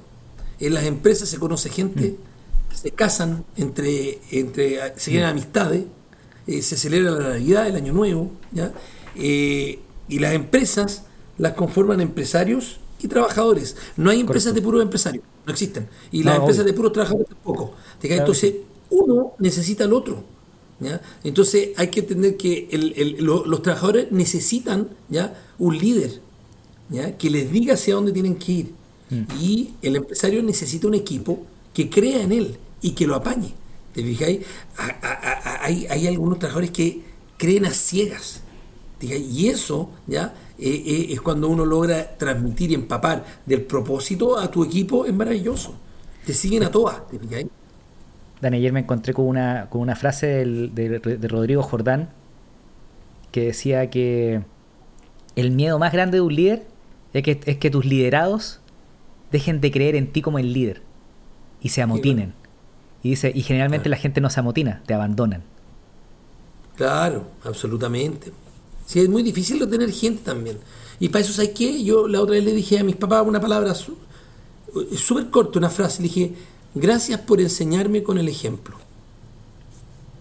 En las empresas se conoce gente, mm. Se casan, entre, entre se mm. amistades, eh, se celebra la Navidad, el Año Nuevo, ¿ya? Eh, y las empresas las conforman empresarios y trabajadores. No hay empresas Correcto. de puros empresarios, no existen. Y las empresas de puros trabajadores tampoco. Entonces, uno necesita al otro. ¿ya? Entonces, hay que entender que el, el, lo, los trabajadores necesitan ¿ya? un líder ¿ya? que les diga hacia dónde tienen que ir. Mm. Y el empresario necesita un equipo que crea en él y que lo apañe. ¿Te fijáis? Hay, hay algunos trabajadores que creen a ciegas. Y eso, ¿ya? Eh, eh, es cuando uno logra transmitir y empapar del propósito a tu equipo, es maravilloso. Te siguen a todas, ¿te fijáis? Dani, ayer me encontré con una, con una frase del, de, de, Rodrigo Jordán que decía que el miedo más grande de un líder es que, es que tus liderados dejen de creer en ti como el líder y se amotinen. Y dice, y generalmente la gente no se amotina, te abandonan. Claro, absolutamente. Sí, es muy difícil tener gente también. Y para eso, ¿sabes qué? Yo la otra vez le dije a mis papás una palabra súper corta, una frase. Le dije, gracias por enseñarme con el ejemplo.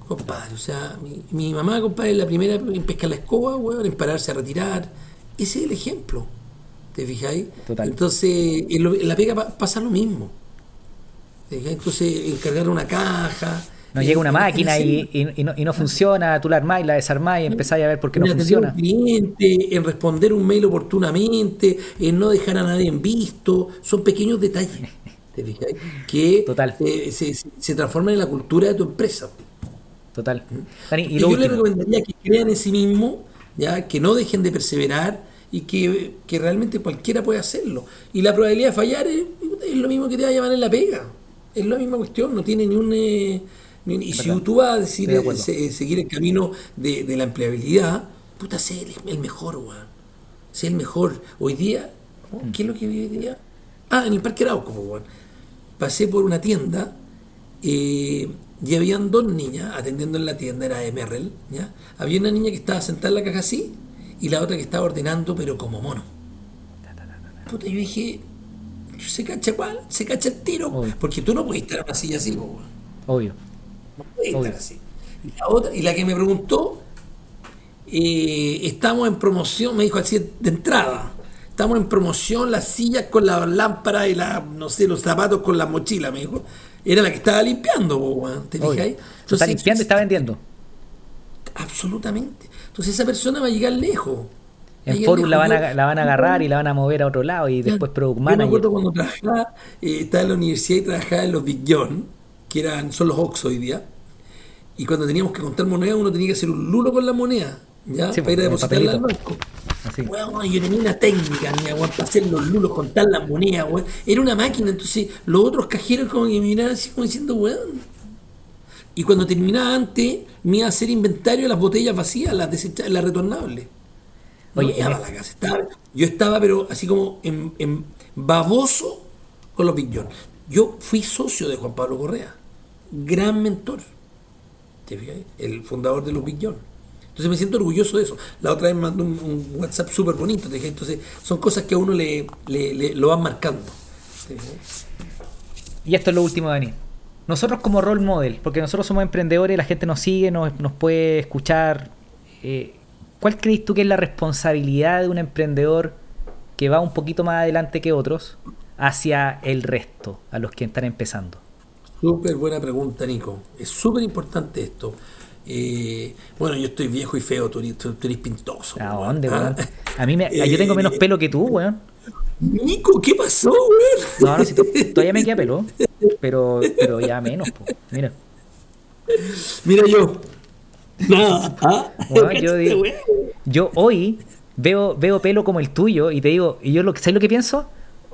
Compadre, o sea, mi, mamá, compadre, es la primera en pescar la escoba, weón, en pararse a retirar. Ese es el ejemplo. ¿Te fijáis? Entonces, en, la pega pasa lo mismo. Entonces, encargar una caja. No llega una máquina y, no, funciona, tú la armáis, la desarmáis y empezáis a ver por qué no funciona. Cliente, en responder un mail oportunamente, en no dejar a nadie en visto, son pequeños detalles ¿te fijáis? que Se, se, transforman en la cultura de tu empresa. Total. ¿Mm? y, yo le recomendaría que crean en sí mismo, ya que no dejen de perseverar y que, realmente cualquiera puede hacerlo. Y la probabilidad de fallar es, lo mismo que te va a llamar en la pega. Es la misma cuestión, no tiene ni un... Eh, y si tú vas a decir, eh, seguir el camino de, la empleabilidad, puta, sé el, mejor, weón. Sé el mejor. Hoy día. ¿qué es lo que vive hoy día? Ah, en el Parque Arauco, weón. Pasé por una tienda eh, y habían dos niñas atendiendo en la tienda, era de Merrell, ¿ya? Había una niña que estaba sentada en la caja así y la otra que estaba ordenando, pero como mono. Puta, yo dije, se cacha cuál, se cacha el tiro, porque tú no puedes estar en una silla así, Obvio. No puedes estar así. Y la, otra, y la que me preguntó, eh, estamos en promoción, me dijo así de entrada. Estamos en promoción, las sillas con la lámpara y la, no sé, los zapatos con la mochila, me dijo. Era la que estaba limpiando, ¿te fijáis? Está limpiando y está vendiendo. Absolutamente. Entonces esa persona va a llegar lejos. En Forum la, van a, la van a agarrar y la van a mover a otro lado y después Product Manager. Yo me acuerdo cuando trabajaba, eh, estaba en la universidad y trabajaba en los Big John, que eran, son los Ox hoy día. Y cuando teníamos que contar monedas, uno tenía que hacer un lulo con la moneda, ¿ya? para ir a depositarla al banco. Así. yo tenía una técnica, para hacer los lulos, contar las monedas, Era una máquina, entonces los otros cajeros como que me miraban así como diciendo, weón, y cuando terminaba antes, me iba a hacer inventario de las botellas vacías, las desechables, las retornables. Oye, la casa. yo estaba, pero así como en, baboso con los Big Yo fui socio de Juan Pablo Correa, gran mentor. El fundador de los Big Entonces me siento orgulloso de eso. La otra vez mandó un, WhatsApp súper bonito. Entonces son cosas que a uno le, lo van marcando. Y esto es lo último, Dani nosotros como role model, porque nosotros somos emprendedores, la gente nos sigue, nos, nos puede escuchar. Eh, ¿Cuál crees tú que es la responsabilidad de un emprendedor que va un poquito más adelante que otros hacia el resto, a los que están empezando? Súper buena pregunta, Nico. Es súper importante esto. Eh, bueno, yo estoy viejo y feo, tú eres, pintoso. ¿A dónde, ah. A mí me, yo tengo menos eh, pelo que tú, weón. Nico, ¿qué pasó, weón? No, no, si todavía me queda pelo, pero, pero ya menos, po. mira. Mira yo. ¿ah? yo, yo hoy veo, veo pelo como el tuyo y te digo, y yo lo, ¿sabes lo que pienso?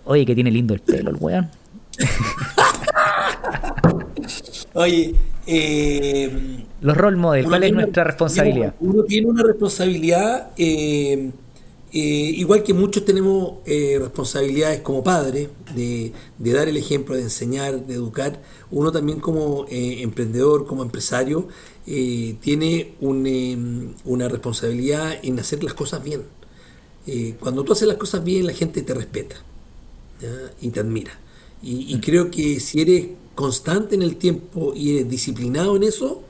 Oye, que tiene lindo el pelo el weón. Oye, eh, los role models, ¿cuál es nuestra responsabilidad? Uno tiene una responsabilidad eh, eh, igual que muchos tenemos eh, responsabilidades como padres de, dar el ejemplo, de enseñar, de educar, uno también como eh, emprendedor, como empresario, tiene una responsabilidad en hacer las cosas bien. cuando tú haces las cosas bien, la gente te respeta y te admira. Y, y creo que si eres constante en el tiempo y eres disciplinado en eso,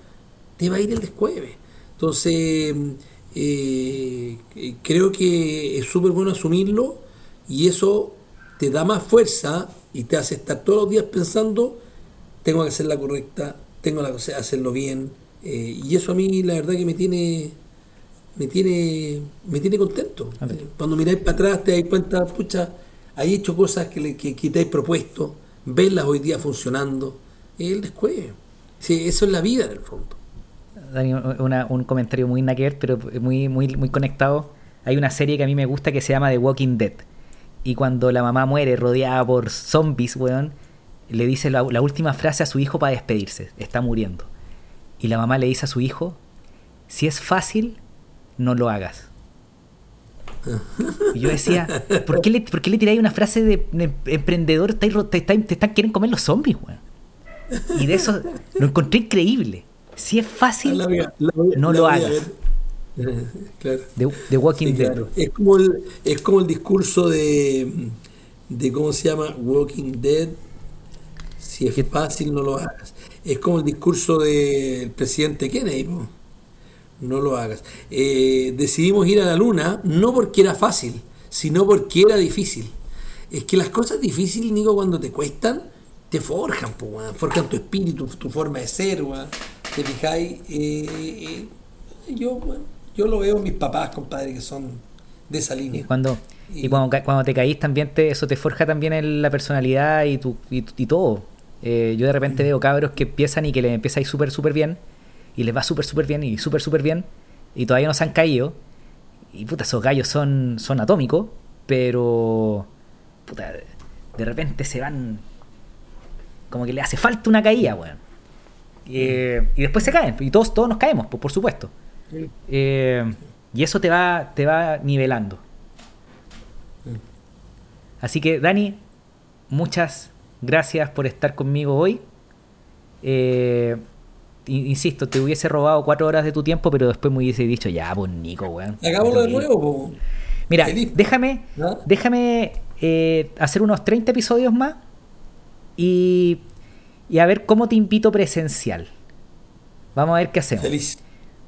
te va a ir el descueve. Entonces, eh, creo que es súper bueno asumirlo y eso te da más fuerza y te hace estar todos los días pensando, tengo que hacer la correcta, tengo que hacerlo bien. Eh, y eso a mí la verdad que me tiene me tiene me tiene contento. Cuando miráis para atrás te das cuenta, pucha, hay hecho cosas que, que, que te has propuesto, verlas hoy día funcionando, el descueve. Sí, eso es la vida en el fondo. Dani, un comentario muy naquer, pero muy, muy, muy conectado. Hay una serie que a mí me gusta que se llama The Walking Dead. Y cuando la mamá muere rodeada por zombies, weón, le dice la, última frase a su hijo para despedirse. Está muriendo. Y la mamá le dice a su hijo, si es fácil, no lo hagas. Y yo decía, ¿por qué le, por qué le tiráis una frase de, de emprendedor? Te están, quieren comer los zombies, weón. Y de eso lo encontré increíble. Si es fácil, La la no lo hagas. Claro. De, de Walking Sí, Dead. Es como el, es como el discurso de, de cómo se llama Walking Dead. Si es fácil, no lo hagas. Es como el discurso del presidente Kennedy. No lo hagas. Eh, decidimos ir a la luna no porque era fácil, sino porque era difícil. Es que las cosas difíciles, Nico, cuando te cuestan, te forjan, po, weón. forjan tu espíritu, tu forma de ser, weón. ¿Te fijáis? Eh, eh, yo, bueno, yo lo veo en mis papás, compadre, que son de esa Y línea. cuando, y Y- cuando, cuando te caís también te, eso te forja también en la personalidad y, tu, y, y todo. Eh, yo de repente veo cabros que empiezan y que les empieza a ir súper, súper bien. Y les va súper, súper bien y súper, súper bien. Y todavía no se han caído. Y puta, esos gallos son, son atómicos. Pero... Puta, de repente se van... Como que le hace falta una caída, weón. Eh, y después se caen. Y todos, todos nos caemos, pues, por supuesto. Eh, y eso te va, te va nivelando. Así que, Dani, muchas gracias por estar conmigo hoy. Eh, in- insisto, te hubiese robado cuatro horas de tu tiempo, pero después me hubiese dicho, ya, pues Nico, weón. Hagámoslo de nuevo. Mira, Feliz. déjame, déjame eh, hacer unos 30 episodios más y, y a ver cómo te invito presencial. Vamos a ver qué hacemos. Feliz.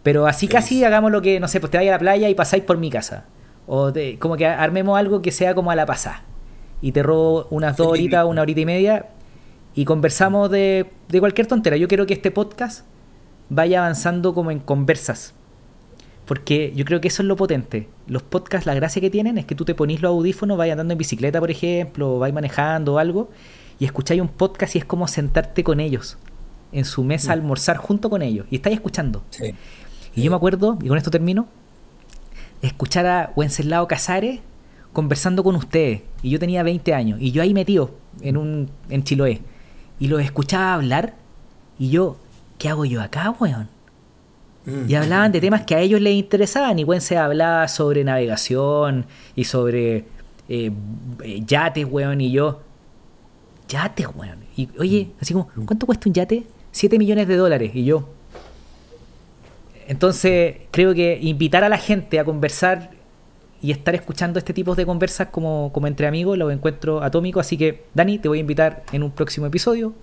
Pero así Feliz. casi hagamos lo que, no sé, pues te vayas a la playa y pasáis por mi casa. O te- como que armemos algo que sea como a la pasada. Y te robo unas dos horitas, una horita y media. Y conversamos de, de cualquier tontera. Yo quiero que este podcast vaya avanzando como en conversas. Porque yo creo que eso es lo potente. Los podcasts, la gracia que tienen es que tú te ponís los audífonos, vais andando en bicicleta, por ejemplo, o vais manejando o algo, y escucháis un podcast y es como sentarte con ellos, en su mesa, a almorzar junto con ellos, y estáis escuchando. Sí. Y yo me acuerdo, y con esto termino, escuchar a Wenceslao Casares conversando con ustedes. Y yo tenía 20 años. Y yo ahí metido en un en Chiloé. Y los escuchaba hablar. Y yo, ¿qué hago yo acá, weón? Mm. Y hablaban de temas que a ellos les interesaban. Y Wences hablaba sobre navegación y sobre eh, eh, yates, weón. Y yo, yates, weón. Y oye, así como, ¿cuánto cuesta un yate? 7 millones de dólares. Y yo, entonces, creo que invitar a la gente a conversar y estar escuchando este tipo de conversas como, como entre amigos lo encuentro atómico. Así que, Dani, te voy a invitar en un próximo episodio.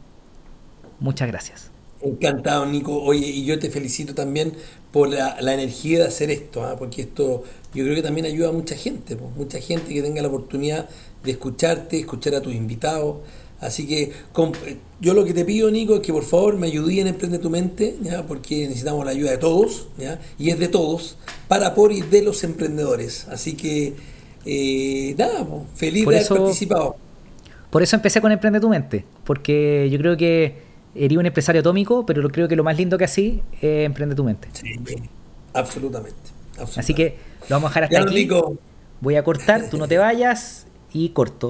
Muchas gracias. Encantado, Nico. Oye, y yo te felicito también por la, la energía de hacer esto, ¿ah? porque esto yo creo que también ayuda a mucha gente, po, mucha gente que tenga la oportunidad de escucharte, escuchar a tus invitados. Así que yo lo que te pido, Nico, es que por favor me ayudes en Emprende tu Mente, ¿ya? porque necesitamos la ayuda de todos, ¿ya? y es de todos, para, por y de los emprendedores. Así que, eh, nada, feliz Por de eso- haber participado. Por eso empecé con Emprende tu Mente, porque yo creo que eres un empresario atómico, pero creo que lo más lindo que así es Emprende tu Mente. Sí, absolutamente. absolutamente. Así que lo vamos a dejar hasta Ya, aquí. Nico. Voy a cortar, tú no te vayas y corto.